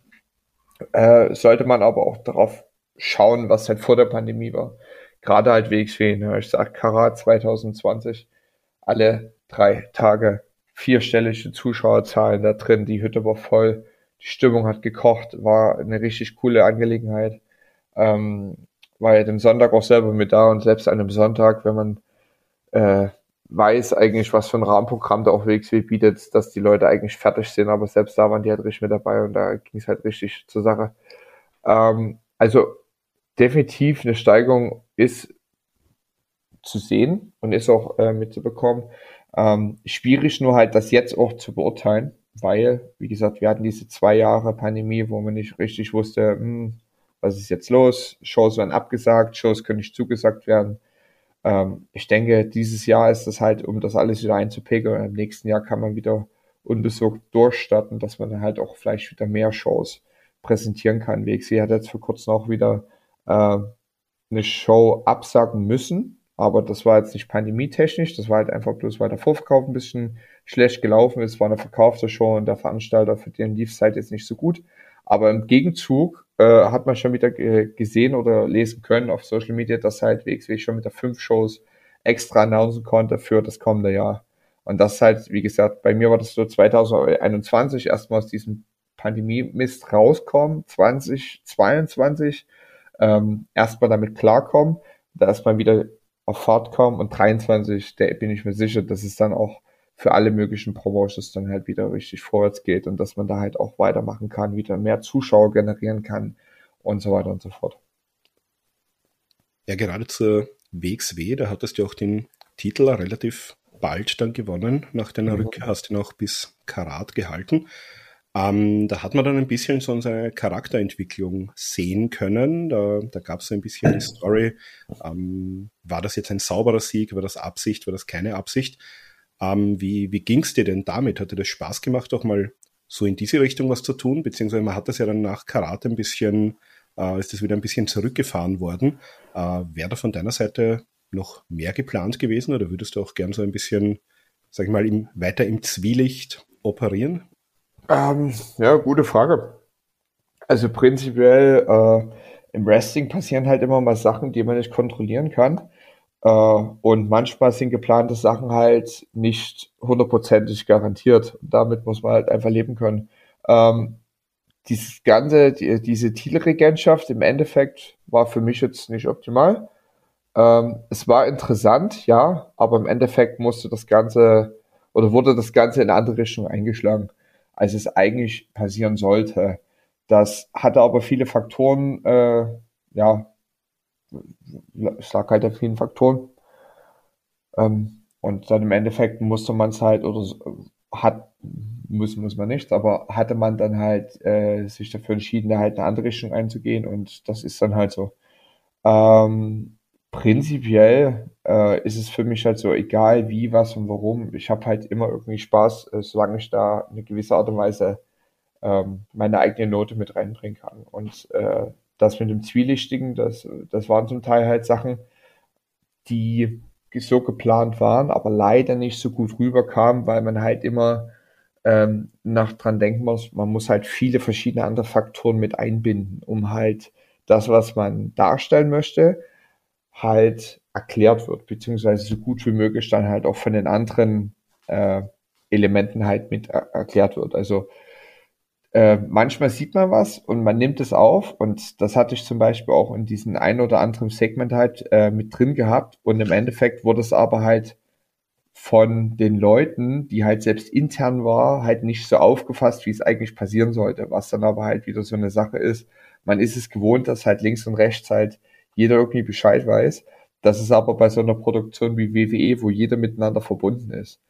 äh, sollte man aber auch darauf schauen, was halt vor der Pandemie war. Gerade halt WXW, ne? ich sag Karat 2020, alle drei Tage vierstellige Zuschauerzahlen da drin, die Hütte war voll, die Stimmung hat gekocht, war eine richtig coole Angelegenheit. Ähm, war ja dem Sonntag auch selber mit da und selbst an einem Sonntag, wenn man äh, weiß eigentlich, was für ein Rahmenprogramm da auch WXW bietet, dass die Leute eigentlich fertig sind, aber selbst da waren die halt richtig mit dabei und da ging es halt richtig zur Sache. Ähm, also definitiv eine Steigerung ist zu sehen und ist auch äh, mitzubekommen. Ähm, schwierig nur halt, das jetzt auch zu beurteilen, weil, wie gesagt, wir hatten diese zwei Jahre Pandemie, wo man nicht richtig wusste, hm, was ist jetzt los? Shows werden abgesagt, Shows können nicht zugesagt werden ähm, ich denke, dieses Jahr ist es halt, um das alles wieder einzupegeln. Und im nächsten Jahr kann man wieder unbesorgt durchstarten, dass man dann halt auch vielleicht wieder mehr Shows präsentieren kann. WXW hat jetzt vor kurzem auch wieder äh, eine Show absagen müssen, aber das war jetzt nicht pandemietechnisch, das war halt einfach bloß, weil der Vorverkauf ein bisschen schlecht gelaufen ist, war eine verkaufte Show und der Veranstalter, für den lief es halt jetzt nicht so gut. Aber im Gegenzug äh, hat man schon wieder gesehen oder lesen können auf Social Media, dass halt WXW schon mit der fünf Shows extra announcen konnte für das kommende Jahr. Und das halt, wie gesagt, bei mir war das so 2021 erstmal aus diesem Pandemie-Mist rauskommen, 2022 ähm, erstmal damit klarkommen, da erstmal wieder auf Fahrt kommen und 23, da bin ich mir sicher, dass es dann auch für alle möglichen Promotions dann halt wieder richtig vorwärts geht und dass man da halt auch weitermachen kann, wieder mehr Zuschauer generieren kann und so weiter und so fort. Ja, gerade zur WXW, da hattest du auch den Titel relativ bald dann gewonnen. Nach deiner mhm. Rückkehr hast du noch bis Karat gehalten. Ähm, da hat man dann ein bisschen so unsere Charakterentwicklung sehen können. Da, da gab es so ein bisschen die Story. Ähm, war das jetzt ein sauberer Sieg? War das Absicht? War das keine Absicht? Ähm, wie wie ging es dir denn damit? Hat dir das Spaß gemacht, auch mal so in diese Richtung was zu tun? Beziehungsweise man hat das ja dann nach Karate ein bisschen, äh, ist das wieder ein bisschen zurückgefahren worden. Äh, Wäre da von deiner Seite noch mehr geplant gewesen oder würdest du auch gern so ein bisschen, sag ich mal, im, weiter im Zwielicht operieren? Ähm, ja, gute Frage. Also prinzipiell äh, im Wrestling passieren halt immer mal Sachen, die man nicht kontrollieren kann. Äh, und manchmal sind geplante Sachen halt nicht hundertprozentig garantiert. Und damit muss man halt einfach leben können. Ähm, dieses ganze, die, diese Titelregentschaft im Endeffekt war für mich jetzt nicht optimal. Ähm, es war interessant, ja, aber im Endeffekt musste das Ganze oder wurde das Ganze in eine andere Richtung eingeschlagen, als es eigentlich passieren sollte. Das hatte aber viele Faktoren, äh, ja, es lag halt an vielen Faktoren. Ähm, und dann im Endeffekt musste man es halt, oder hat, muss, muss man nicht, aber hatte man dann halt äh, sich dafür entschieden, da halt eine andere Richtung einzugehen und das ist dann halt so. Ähm, prinzipiell äh, ist es für mich halt so, egal wie, was und warum, ich habe halt immer irgendwie Spaß, äh, solange ich da eine gewisse Art und Weise ähm, meine eigene Note mit reinbringen kann. Und äh, das mit dem Zwielichtigen, das, das waren zum Teil halt Sachen, die so geplant waren, aber leider nicht so gut rüberkamen, weil man halt immer ähm, nach dran denken muss, man muss halt viele verschiedene andere Faktoren mit einbinden, um halt das, was man darstellen möchte, halt erklärt wird, beziehungsweise so gut wie möglich dann halt auch von den anderen äh, Elementen halt mit er erklärt wird. Also äh, manchmal sieht man was und man nimmt es auf und das hatte ich zum Beispiel auch in diesem ein oder anderen Segment halt äh, mit drin gehabt und im Endeffekt wurde es aber halt von den Leuten, die halt selbst intern war, halt nicht so aufgefasst, wie es eigentlich passieren sollte, was dann aber halt wieder so eine Sache ist. Man ist es gewohnt, dass halt links und rechts halt jeder irgendwie Bescheid weiß. Das ist aber bei so einer Produktion wie WWE, wo jeder miteinander verbunden ist.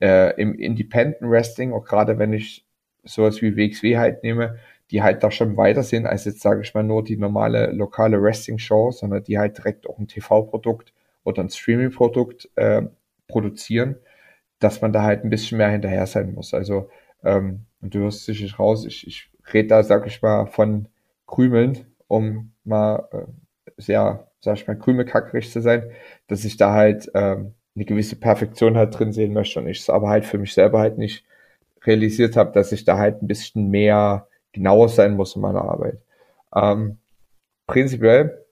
Äh, Im Independent Wrestling, auch gerade wenn ich sowas wie WXW halt nehme, die halt da schon weiter sind als jetzt, sage ich mal, nur die normale lokale Wrestling-Show, sondern die halt direkt auch ein TV-Produkt oder ein Streaming-Produkt äh, produzieren, dass man da halt ein bisschen mehr hinterher sein muss. Also, ähm, und du hörst sicherlich raus, ich, ich rede da, sag ich mal, von Krümeln, um mal äh, sehr, sag ich mal, krümelkackrig zu sein, dass ich da halt ähm, eine gewisse Perfektion halt drin sehen möchte und ich es aber halt für mich selber halt nicht realisiert habe, dass ich da halt ein bisschen mehr genauer sein muss in meiner Arbeit. Ähm, prinzipiell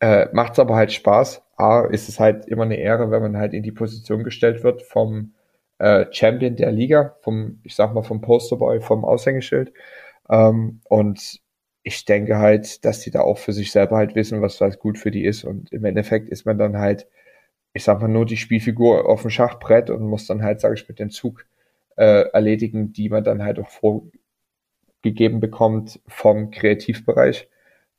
äh, macht es aber halt Spaß. A, ist es halt immer eine Ehre, wenn man halt in die Position gestellt wird vom äh, Champion der Liga, vom, ich sag mal, vom Posterboy, vom Aushängeschild. Ähm, und ich denke halt, dass die da auch für sich selber halt wissen, was halt gut für die ist. Und im Endeffekt ist man dann halt, ich sag mal, nur die Spielfigur auf dem Schachbrett und muss dann halt, sage ich, mit dem Zug äh, erledigen, die man dann halt auch vorgegeben bekommt vom Kreativbereich.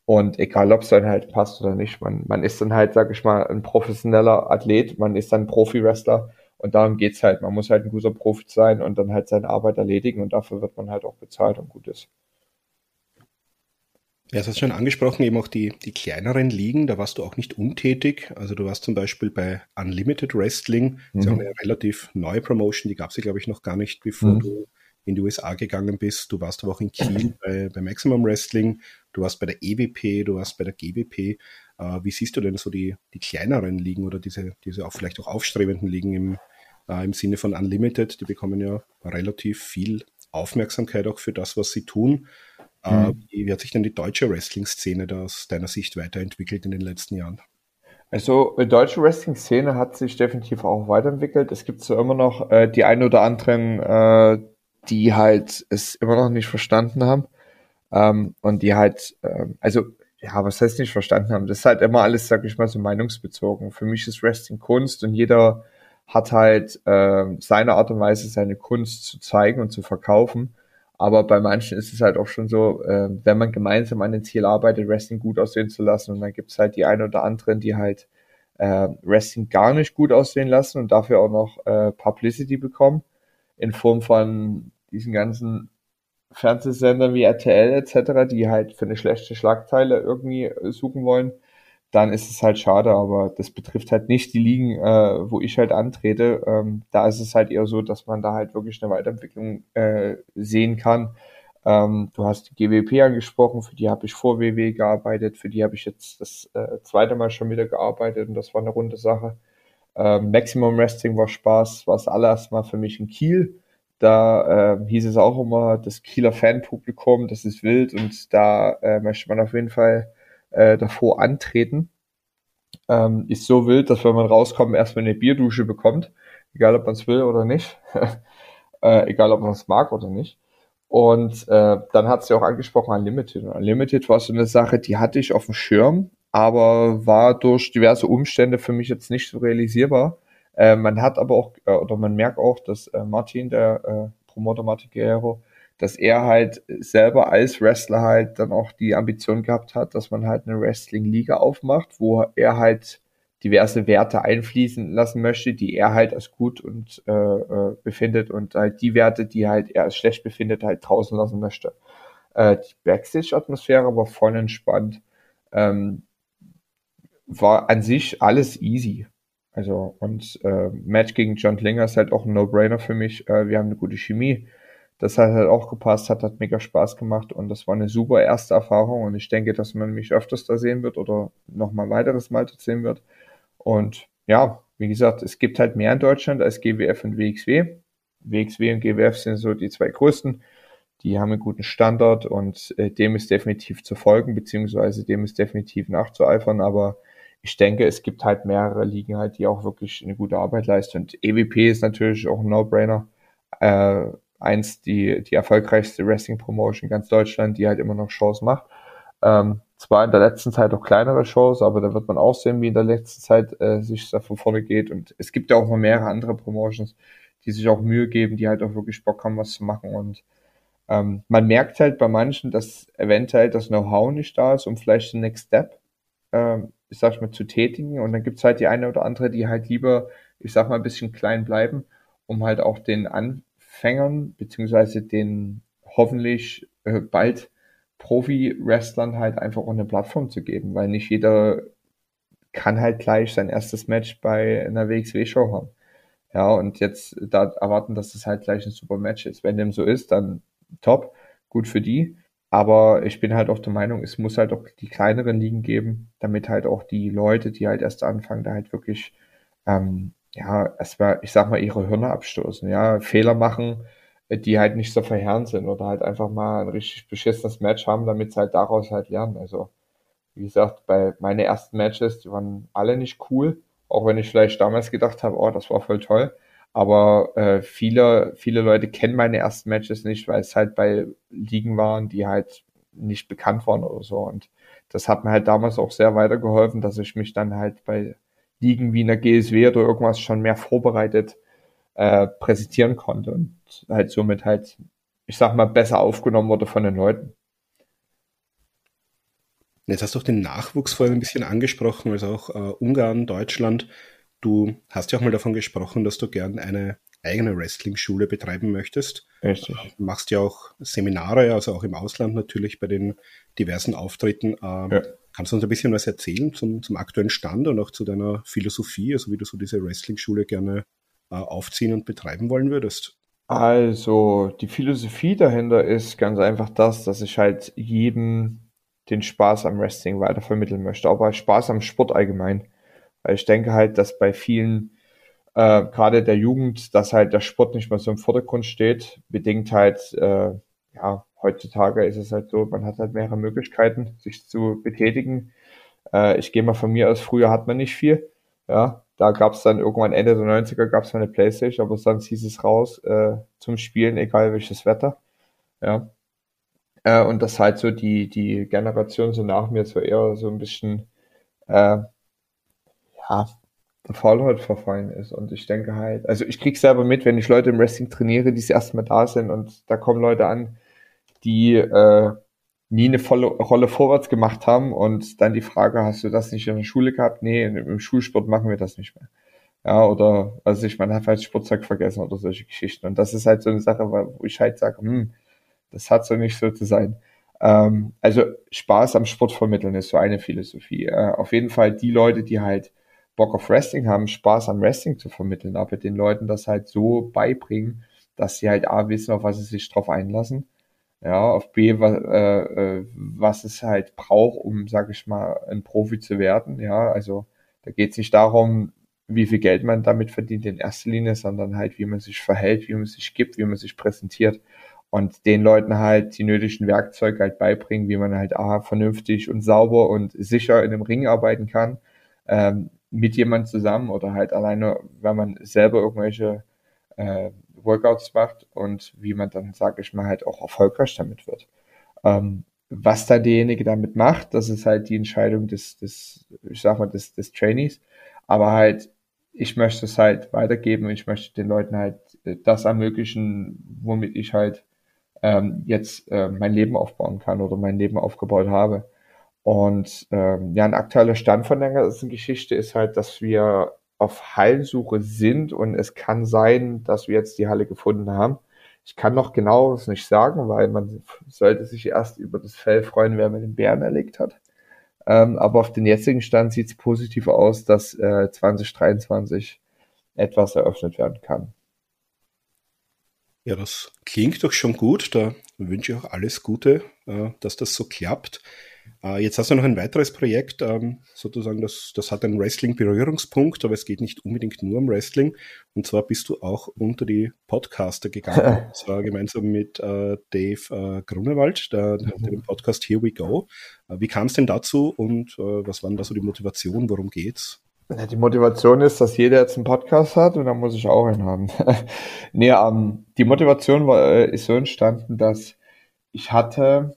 Und egal, ob es dann halt passt oder nicht, man, man ist dann halt, sag ich mal, ein professioneller Athlet, man ist dann Profi-Wrestler und darum geht's halt. Man muss halt ein guter Profi sein und dann halt seine Arbeit erledigen und dafür wird man halt auch bezahlt und gut ist. Ja, es hast schon angesprochen, eben auch die, die kleineren Ligen, da warst du auch nicht untätig. Also du warst zum Beispiel bei Unlimited Wrestling, das ist auch mhm. eine relativ neue Promotion, die gab es ja, glaube ich, noch gar nicht, bevor mhm. du in die USA gegangen bist. Du warst aber auch in Kiel bei, bei Maximum Wrestling, du warst bei der EWP, du warst bei der GWP. Äh, wie siehst du denn so die, die kleineren Ligen oder diese, diese auch vielleicht auch aufstrebenden Ligen im, äh, im Sinne von Unlimited? Die bekommen ja relativ viel Aufmerksamkeit auch für das, was sie tun. Äh, mhm. Wie hat sich denn die deutsche Wrestling-Szene da aus deiner Sicht weiterentwickelt in den letzten Jahren? Also die deutsche Wrestling-Szene hat sich definitiv auch weiterentwickelt. Es gibt so immer noch äh, die ein oder anderen, äh, die halt es immer noch nicht verstanden haben ähm, und die halt, äh, also ja, was heißt nicht verstanden haben? Das ist halt immer alles, sag ich mal, so meinungsbezogen. Für mich ist Wrestling Kunst und jeder hat halt äh, seine Art und Weise, seine Kunst zu zeigen und zu verkaufen. Aber bei manchen ist es halt auch schon so, äh, wenn man gemeinsam an dem Ziel arbeitet, Wrestling gut aussehen zu lassen. Und dann gibt es halt die ein oder anderen, die halt äh, Wrestling gar nicht gut aussehen lassen und dafür auch noch äh, Publicity bekommen. In Form von diesen ganzen Fernsehsendern wie RTL etc., die halt für eine schlechte Schlagzeile irgendwie suchen wollen dann ist es halt schade, aber das betrifft halt nicht die Ligen, äh, wo ich halt antrete. Ähm, da ist es halt eher so, dass man da halt wirklich eine Weiterentwicklung äh, sehen kann. Ähm, du hast die GWP angesprochen, für die habe ich vor WW gearbeitet, für die habe ich jetzt das äh, zweite Mal schon wieder gearbeitet und das war eine runde Sache. Ähm, Maximum Wrestling war Spaß, war das allererste Mal für mich in Kiel. Da äh, hieß es auch immer, das Kieler Fanpublikum, das ist wild und da äh, möchte man auf jeden Fall äh, davor antreten. Ähm, ist so wild, dass wenn man rauskommt, erstmal eine Bierdusche bekommt, egal ob man es will oder nicht, äh, egal ob man es mag oder nicht. Und äh, dann hat sie auch angesprochen Unlimited. Unlimited war so eine Sache, die hatte ich auf dem Schirm, aber war durch diverse Umstände für mich jetzt nicht so realisierbar. Äh, man hat aber auch, äh, oder man merkt auch, dass äh, Martin, der äh, Promoter Martin Guerrero, dass er halt selber als Wrestler halt dann auch die Ambition gehabt hat, dass man halt eine Wrestling-Liga aufmacht, wo er halt diverse Werte einfließen lassen möchte, die er halt als gut und äh, äh, befindet und halt die Werte, die halt er als schlecht befindet, halt draußen lassen möchte. Äh, die Backstage-Atmosphäre war voll entspannt. Ähm, war an sich alles easy. Also und äh, Match gegen John Klinger ist halt auch ein No-Brainer für mich. Äh, wir haben eine gute Chemie das hat halt auch gepasst, hat, hat mega Spaß gemacht und das war eine super erste Erfahrung und ich denke, dass man mich öfters da sehen wird oder nochmal weiteres Mal sehen wird. Und ja, wie gesagt, es gibt halt mehr in Deutschland als GWF und WXW. WXW und GWF sind so die zwei größten. Die haben einen guten Standard und äh, dem ist definitiv zu folgen, beziehungsweise dem ist definitiv nachzueifern, aber ich denke, es gibt halt mehrere Ligen halt, die auch wirklich eine gute Arbeit leisten. Und EWP ist natürlich auch ein No-Brainer. Äh, eins die, die erfolgreichste Wrestling-Promotion ganz Deutschland, die halt immer noch Shows macht. Ähm, zwar in der letzten Zeit auch kleinere Shows, aber da wird man auch sehen, wie in der letzten Zeit äh, sich da von vorne geht. Und es gibt ja auch noch mehrere andere Promotions, die sich auch Mühe geben, die halt auch wirklich Bock haben, was zu machen. Und ähm, man merkt halt bei manchen, dass eventuell das Know-how nicht da ist, um vielleicht den Next Step, ähm, ich sag mal, zu tätigen. Und dann gibt's halt die eine oder andere, die halt lieber, ich sag mal, ein bisschen klein bleiben, um halt auch den Anfängern, beziehungsweise den hoffentlich äh, bald Profi-Wrestlern halt einfach auch eine Plattform zu geben, weil nicht jeder kann halt gleich sein erstes Match bei einer WXW-Show haben. Ja, und jetzt da erwarten, dass es halt gleich ein super Match ist. Wenn dem so ist, dann top, gut für die. Aber ich bin halt auch der Meinung, es muss halt auch die kleineren Ligen geben, damit halt auch die Leute, die halt erst anfangen, da halt wirklich, ähm, ja, erstmal, ich sag mal, ihre Hirne abstoßen, ja, Fehler machen, die halt nicht so verheerend sind oder halt einfach mal ein richtig beschissenes Match haben, damit sie halt daraus halt lernen. Also, wie gesagt, bei meine ersten Matches, die waren alle nicht cool, auch wenn ich vielleicht damals gedacht habe, oh, das war voll toll. Aber äh, viele, viele Leute kennen meine ersten Matches nicht, weil es halt bei Ligen waren, die halt nicht bekannt waren oder so. Und das hat mir halt damals auch sehr weitergeholfen, dass ich mich dann halt bei Ligen wie in der GSW oder irgendwas schon mehr vorbereitet äh, präsentieren konnte und halt somit halt, ich sag mal, besser aufgenommen wurde von den Leuten. Jetzt hast du auch den Nachwuchs vorhin ein bisschen angesprochen, also auch äh, Ungarn, Deutschland. Du hast ja auch mal davon gesprochen, dass du gern eine eigene Wrestling-Schule betreiben möchtest. Richtig. Du machst ja auch Seminare, also auch im Ausland natürlich bei den diversen Auftritten. Ähm, ja. Kannst du uns ein bisschen was erzählen zum, zum aktuellen Stand und auch zu deiner Philosophie, also wie du so diese Wrestling-Schule gerne äh, aufziehen und betreiben wollen würdest? Also die Philosophie dahinter ist ganz einfach das, dass ich halt jedem den Spaß am Wrestling weitervermitteln möchte, aber Spaß am Sport allgemein. Weil ich denke halt, dass bei vielen, äh, gerade der Jugend, dass halt der Sport nicht mehr so im Vordergrund steht, bedingt halt, äh, ja, heutzutage ist es halt so, man hat halt mehrere Möglichkeiten, sich zu betätigen. Äh, ich gehe mal von mir aus, früher hat man nicht viel. Ja, da gab es dann irgendwann Ende der 90er gab es eine Playstation, aber sonst hieß es raus äh, zum Spielen, egal welches Wetter. Ja. Äh, und das halt so die, die Generation so nach mir so eher so ein bisschen äh, ja, Faulheit verfallen ist. Und ich denke halt, also ich krieg selber mit, wenn ich Leute im Wrestling trainiere, die das erste Mal da sind und da kommen Leute an, die äh, nie eine volle Rolle vorwärts gemacht haben und dann die Frage, hast du das nicht in der Schule gehabt? Nee, im Schulsport machen wir das nicht mehr. Ja, oder, also ich meine, hat halt Sportzeug vergessen oder solche Geschichten. Und das ist halt so eine Sache, wo ich halt sage, hm, das hat so nicht so zu sein. Ähm, also Spaß am Sport vermitteln ist so eine Philosophie. Äh, auf jeden Fall die Leute, die halt Bock auf Wrestling haben, Spaß am Wrestling zu vermitteln, aber den Leuten das halt so beibringen, dass sie halt A wissen, auf was sie sich drauf einlassen ja, auf B, was, äh, äh, was es halt braucht, um, sag ich mal, ein Profi zu werden. Ja, also da geht es nicht darum, wie viel Geld man damit verdient in erster Linie, sondern halt, wie man sich verhält, wie man sich gibt, wie man sich präsentiert und den Leuten halt die nötigen Werkzeuge halt beibringen, wie man halt ah, vernünftig und sauber und sicher in einem Ring arbeiten kann, ähm, mit jemand zusammen oder halt alleine, wenn man selber irgendwelche äh, Workouts macht und wie man dann, sage ich mal, halt auch erfolgreich damit wird. Ähm, was da derjenige damit macht, das ist halt die Entscheidung des, des ich sag mal, des, des Trainees. Aber halt, ich möchte es halt weitergeben und ich möchte den Leuten halt äh, das ermöglichen, womit ich halt ähm, jetzt äh, mein Leben aufbauen kann oder mein Leben aufgebaut habe. Und ähm, ja, ein aktueller Stand von der ganzen Geschichte ist halt, dass wir auf Hallensuche sind und es kann sein, dass wir jetzt die Halle gefunden haben. Ich kann noch genaueres nicht sagen, weil man sollte sich erst über das Fell freuen, wer mit den Bären erlegt hat. Ähm, aber auf den jetzigen Stand sieht es positiv aus, dass äh, 2023 etwas eröffnet werden kann. Ja, das klingt doch schon gut. Da wünsche ich auch alles Gute, äh, dass das so klappt. Äh, jetzt hast du noch ein weiteres Projekt, ähm, sozusagen, das, das hat einen Wrestling-Berührungspunkt, aber es geht nicht unbedingt nur um Wrestling. Und zwar bist du auch unter die Podcaster gegangen. und zwar gemeinsam mit äh, Dave äh, Grunewald, der, der mhm. den Podcast Here We Go. Wie kam es denn dazu und was war denn da so die Motivation? Worum geht's? Die Motivation ist, dass jeder jetzt einen Podcast hat und dann muss ich auch einen haben. nee, ähm, die Motivation war, ist so entstanden, dass ich hatte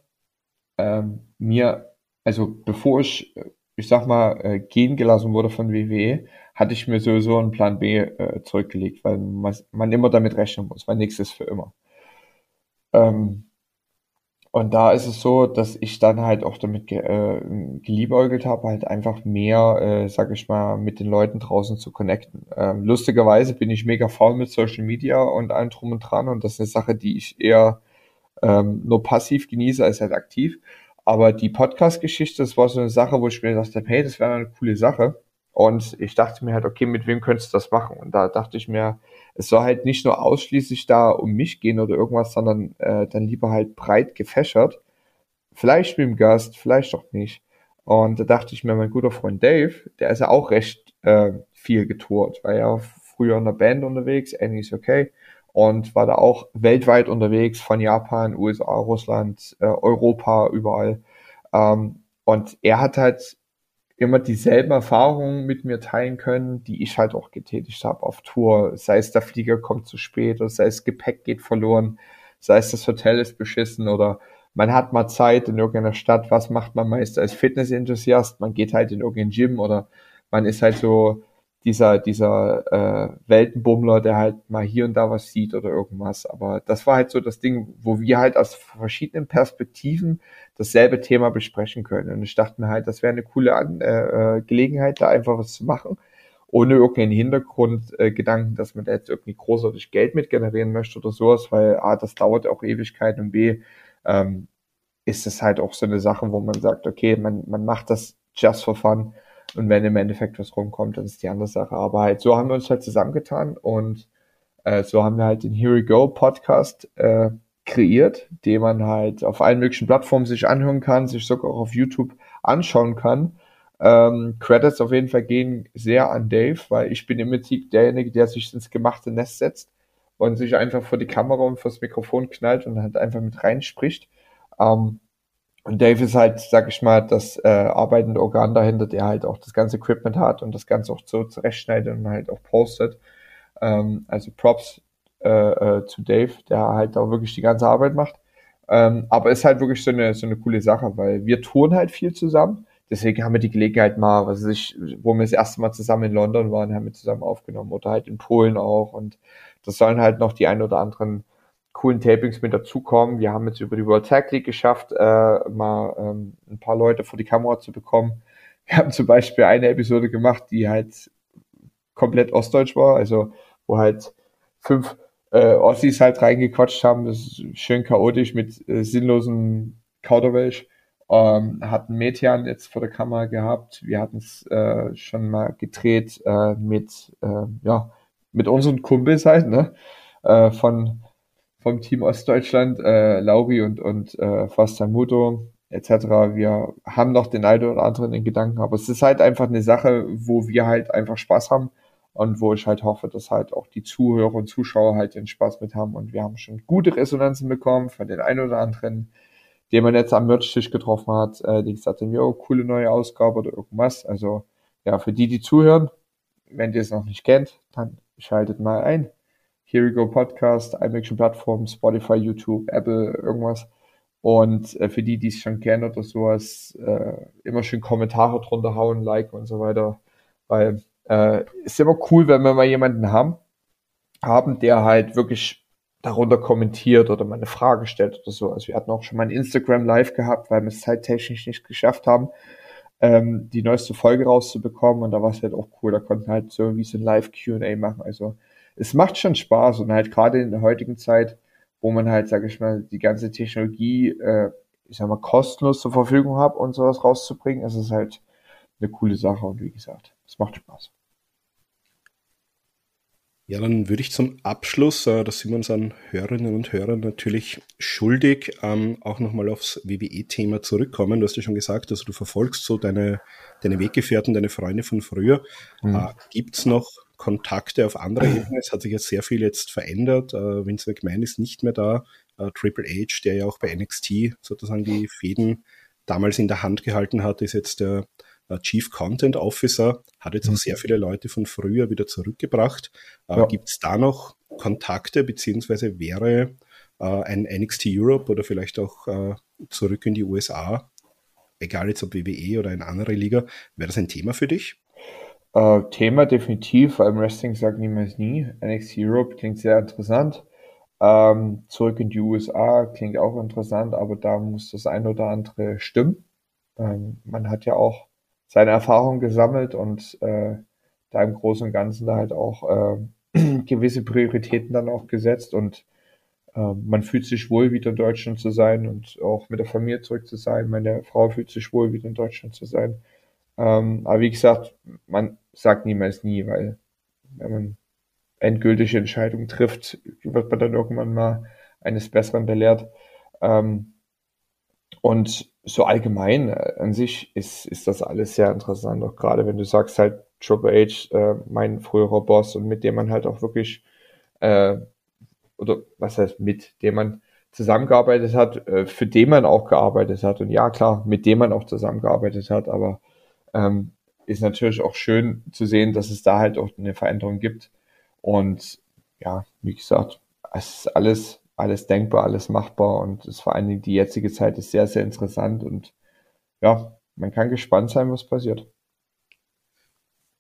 ähm, mir, also bevor ich, ich sag mal, äh, gehen gelassen wurde von WWE, hatte ich mir sowieso einen Plan B äh, zurückgelegt, weil man, man immer damit rechnen muss, weil nichts ist für immer. Ähm, und da ist es so, dass ich dann halt auch damit ge äh, geliebäugelt habe, halt einfach mehr, äh, sag ich mal, mit den Leuten draußen zu connecten. Ähm, lustigerweise bin ich mega faul mit Social Media und allem drum und dran und das ist eine Sache, die ich eher ähm, nur passiv genieße als halt aktiv. Aber die Podcast-Geschichte, das war so eine Sache, wo ich mir gedacht habe, hey, das wäre eine coole Sache. Und ich dachte mir halt, okay, mit wem könntest du das machen? Und da dachte ich mir, es soll halt nicht nur ausschließlich da um mich gehen oder irgendwas, sondern äh, dann lieber halt breit gefächert. Vielleicht mit dem Gast, vielleicht auch nicht. Und da dachte ich mir, mein guter Freund Dave, der ist ja auch recht äh, viel getourt, war ja früher in der Band unterwegs, Annie ist okay, und war da auch weltweit unterwegs, von Japan, USA, Russland, äh, Europa, überall. Ähm, und er hat halt immer dieselben Erfahrungen mit mir teilen können, die ich halt auch getätigt habe auf Tour. Sei es der Flieger kommt zu spät oder sei es Gepäck geht verloren, sei es das Hotel ist beschissen oder man hat mal Zeit in irgendeiner Stadt. Was macht man meist als Fitness-Enthusiast? Man geht halt in irgendein Gym oder man ist halt so dieser, dieser äh, Weltenbummler, der halt mal hier und da was sieht oder irgendwas. Aber das war halt so das Ding, wo wir halt aus verschiedenen Perspektiven dasselbe Thema besprechen können. Und ich dachte mir halt, das wäre eine coole An äh, äh Gelegenheit, da einfach was zu machen, ohne irgendeinen Hintergrundgedanken, äh, dass man da jetzt irgendwie großartig Geld mit generieren möchte oder sowas, weil A, das dauert auch Ewigkeit und B, ähm, ist es halt auch so eine Sache, wo man sagt, okay, man, man macht das just for fun und wenn im Endeffekt was rumkommt, dann ist die andere Sache. Aber halt, so haben wir uns halt zusammengetan und äh, so haben wir halt den Here We Go Podcast äh, kreiert, den man halt auf allen möglichen Plattformen sich anhören kann, sich sogar auch auf YouTube anschauen kann. Ähm, Credits auf jeden Fall gehen sehr an Dave, weil ich bin im Prinzip derjenige, der sich ins gemachte Nest setzt und sich einfach vor die Kamera und vors Mikrofon knallt und halt einfach mit reinspricht. Ähm, und Dave ist halt, sag ich mal, das äh, arbeitende Organ dahinter, der halt auch das ganze Equipment hat und das Ganze auch so zurechtschneidet und halt auch postet. Ähm, also Props äh, äh, zu Dave, der halt auch wirklich die ganze Arbeit macht. Ähm, aber ist halt wirklich so eine, so eine coole Sache, weil wir touren halt viel zusammen. Deswegen haben wir die Gelegenheit mal, was ich, wo wir das erste Mal zusammen in London waren, haben wir zusammen aufgenommen oder halt in Polen auch. Und das sollen halt noch die ein oder anderen coolen Tapings mit dazukommen. Wir haben jetzt über die World Tag League geschafft, äh, mal ähm, ein paar Leute vor die Kamera zu bekommen. Wir haben zum Beispiel eine Episode gemacht, die halt komplett ostdeutsch war, also wo halt fünf äh, Ossis halt reingequatscht haben. Das ist schön chaotisch mit äh, sinnlosen Kauderwelsch. Ähm, hatten Metian jetzt vor der Kamera gehabt. Wir hatten es äh, schon mal gedreht äh, mit, äh, ja, mit unseren Kumpels halt, ne? Äh, von vom Team Ostdeutschland, äh, Lauri und, und äh, Fastamuto etc. Wir haben noch den einen oder anderen in Gedanken, aber es ist halt einfach eine Sache, wo wir halt einfach Spaß haben und wo ich halt hoffe, dass halt auch die Zuhörer und Zuschauer halt den Spaß mit haben und wir haben schon gute Resonanzen bekommen von den einen oder anderen, den man jetzt am Merch-Tisch getroffen hat, äh, die gesagt haben, jo, coole neue Ausgabe oder irgendwas. Also ja, für die, die zuhören, wenn ihr es noch nicht kennt, dann schaltet mal ein. Here We Go Podcast, möglichen Plattformen, Spotify, YouTube, Apple, irgendwas. Und äh, für die, die es schon kennen oder sowas, äh, immer schön Kommentare drunter hauen, Like und so weiter. Weil äh, ist immer cool, wenn wir mal jemanden haben, haben, der halt wirklich darunter kommentiert oder mal eine Frage stellt oder so. Also wir hatten auch schon mal ein Instagram Live gehabt, weil wir es zeittechnisch nicht geschafft haben, ähm, die neueste Folge rauszubekommen. Und da war es halt auch cool. Da konnten halt so wie so ein Live Q&A machen. Also es macht schon Spaß und halt gerade in der heutigen Zeit, wo man halt, sag ich mal, die ganze Technologie, äh, ich sag mal, kostenlos zur Verfügung hat und sowas rauszubringen, ist es halt eine coole Sache und wie gesagt, es macht Spaß. Ja, dann würde ich zum Abschluss, äh, das sind wir unseren Hörerinnen und Hörern natürlich schuldig, ähm, auch nochmal aufs WWE-Thema zurückkommen. Du hast ja schon gesagt, also du verfolgst so deine, deine Weggefährten, deine Freunde von früher. Mhm. Äh, gibt's noch Kontakte auf anderer Ebene. Es hat sich jetzt sehr viel jetzt verändert. Äh, Vince McMahon ist nicht mehr da. Äh, Triple H, der ja auch bei NXT sozusagen die Fäden damals in der Hand gehalten hat, ist jetzt der äh, Chief Content Officer, hat jetzt auch mhm. sehr viele Leute von früher wieder zurückgebracht. Äh, ja. Gibt es da noch Kontakte, beziehungsweise wäre äh, ein NXT Europe oder vielleicht auch äh, zurück in die USA, egal jetzt ob WWE oder eine andere Liga, wäre das ein Thema für dich? Äh, Thema definitiv, weil im Wrestling sagt niemals nie. NXT Europe klingt sehr interessant. Ähm, zurück in die USA klingt auch interessant, aber da muss das ein oder andere stimmen. Ähm, man hat ja auch seine Erfahrung gesammelt und äh, da im Großen und Ganzen da halt auch äh, gewisse Prioritäten dann auch gesetzt und äh, man fühlt sich wohl, wieder in Deutschland zu sein und auch mit der Familie zurück zu sein. Meine Frau fühlt sich wohl, wieder in Deutschland zu sein. Ähm, aber wie gesagt, man sagt niemals nie, weil wenn man endgültige Entscheidungen trifft, wird man dann irgendwann mal eines Besseren belehrt. Ähm, und so allgemein äh, an sich ist, ist das alles sehr interessant, auch gerade wenn du sagst halt Triple H, äh, mein früherer Boss und mit dem man halt auch wirklich, äh, oder was heißt mit dem man zusammengearbeitet hat, äh, für den man auch gearbeitet hat und ja klar, mit dem man auch zusammengearbeitet hat, aber ähm, ist natürlich auch schön zu sehen, dass es da halt auch eine Veränderung gibt und ja, wie gesagt, es ist alles alles denkbar, alles machbar und es vor allen Dingen die jetzige Zeit ist sehr, sehr interessant und ja, man kann gespannt sein, was passiert.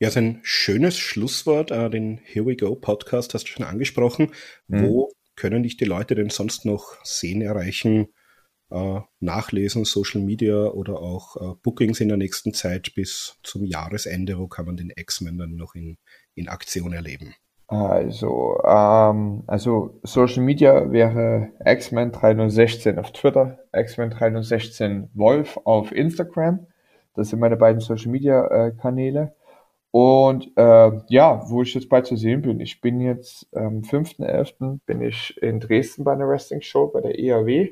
Ja, so ein schönes Schlusswort. Äh, den Here We Go Podcast hast du schon angesprochen. Mhm. Wo können dich die Leute denn sonst noch sehen, erreichen, nachlesen, Social Media oder auch äh, Bookings in der nächsten Zeit bis zum Jahresende? Wo kann man den X-Men dann noch in, in Aktion erleben? Also, ähm, also Social Media wäre X-Men 3016 auf Twitter, X-Men 3016 Wolf auf Instagram. Das sind meine beiden Social Media äh, Kanäle. Und äh, ja, wo ich jetzt bald zu sehen bin, ich bin jetzt am ähm, 5.11. bin ich in Dresden bei einer Wrestling Show bei der EAW.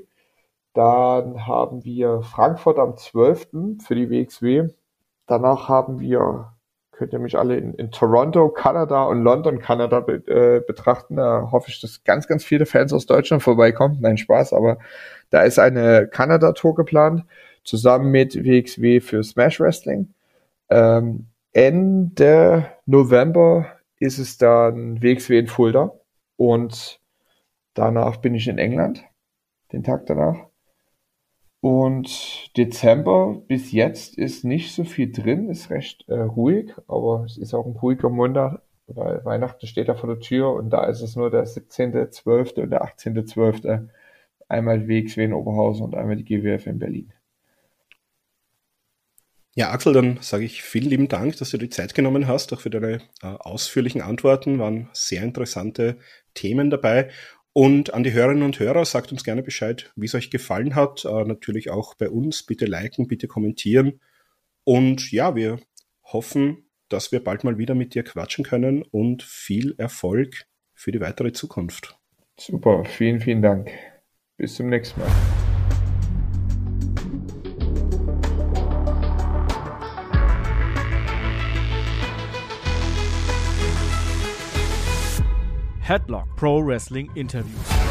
Dann haben wir Frankfurt am 12. für die WXW. Danach haben wir könnt ihr mich alle in, in Toronto, Kanada und London, Kanada be, äh, betrachten. Da hoffe ich, dass ganz, ganz viele Fans aus Deutschland vorbeikommen. Nein, Spaß, aber da ist eine Kanada-Tour geplant, zusammen mit WXW für Smash Wrestling. Ähm, Ende November ist es dann WXW in Fulda und danach bin ich in England, den Tag danach. Und Dezember bis jetzt ist nicht so viel drin, ist recht äh, ruhig, aber es ist auch ein ruhiger Monat, weil Weihnachten steht da vor der Tür und da ist es nur der 17.12. und der 18.12. Einmal WXW in Oberhausen und einmal die GWF in Berlin. Ja, Axel, dann sage ich vielen lieben Dank, dass du die Zeit genommen hast, auch für deine äh, ausführlichen Antworten. Waren sehr interessante Themen dabei. Und an die Hörerinnen und Hörer, sagt uns gerne Bescheid, wie es euch gefallen hat. Äh, natürlich auch bei uns. Bitte liken, bitte kommentieren. Und ja, wir hoffen, dass wir bald mal wieder mit dir quatschen können und viel Erfolg für die weitere Zukunft. Super, vielen, vielen Dank. Bis zum nächsten Mal. Headlock Pro Wrestling Interviews.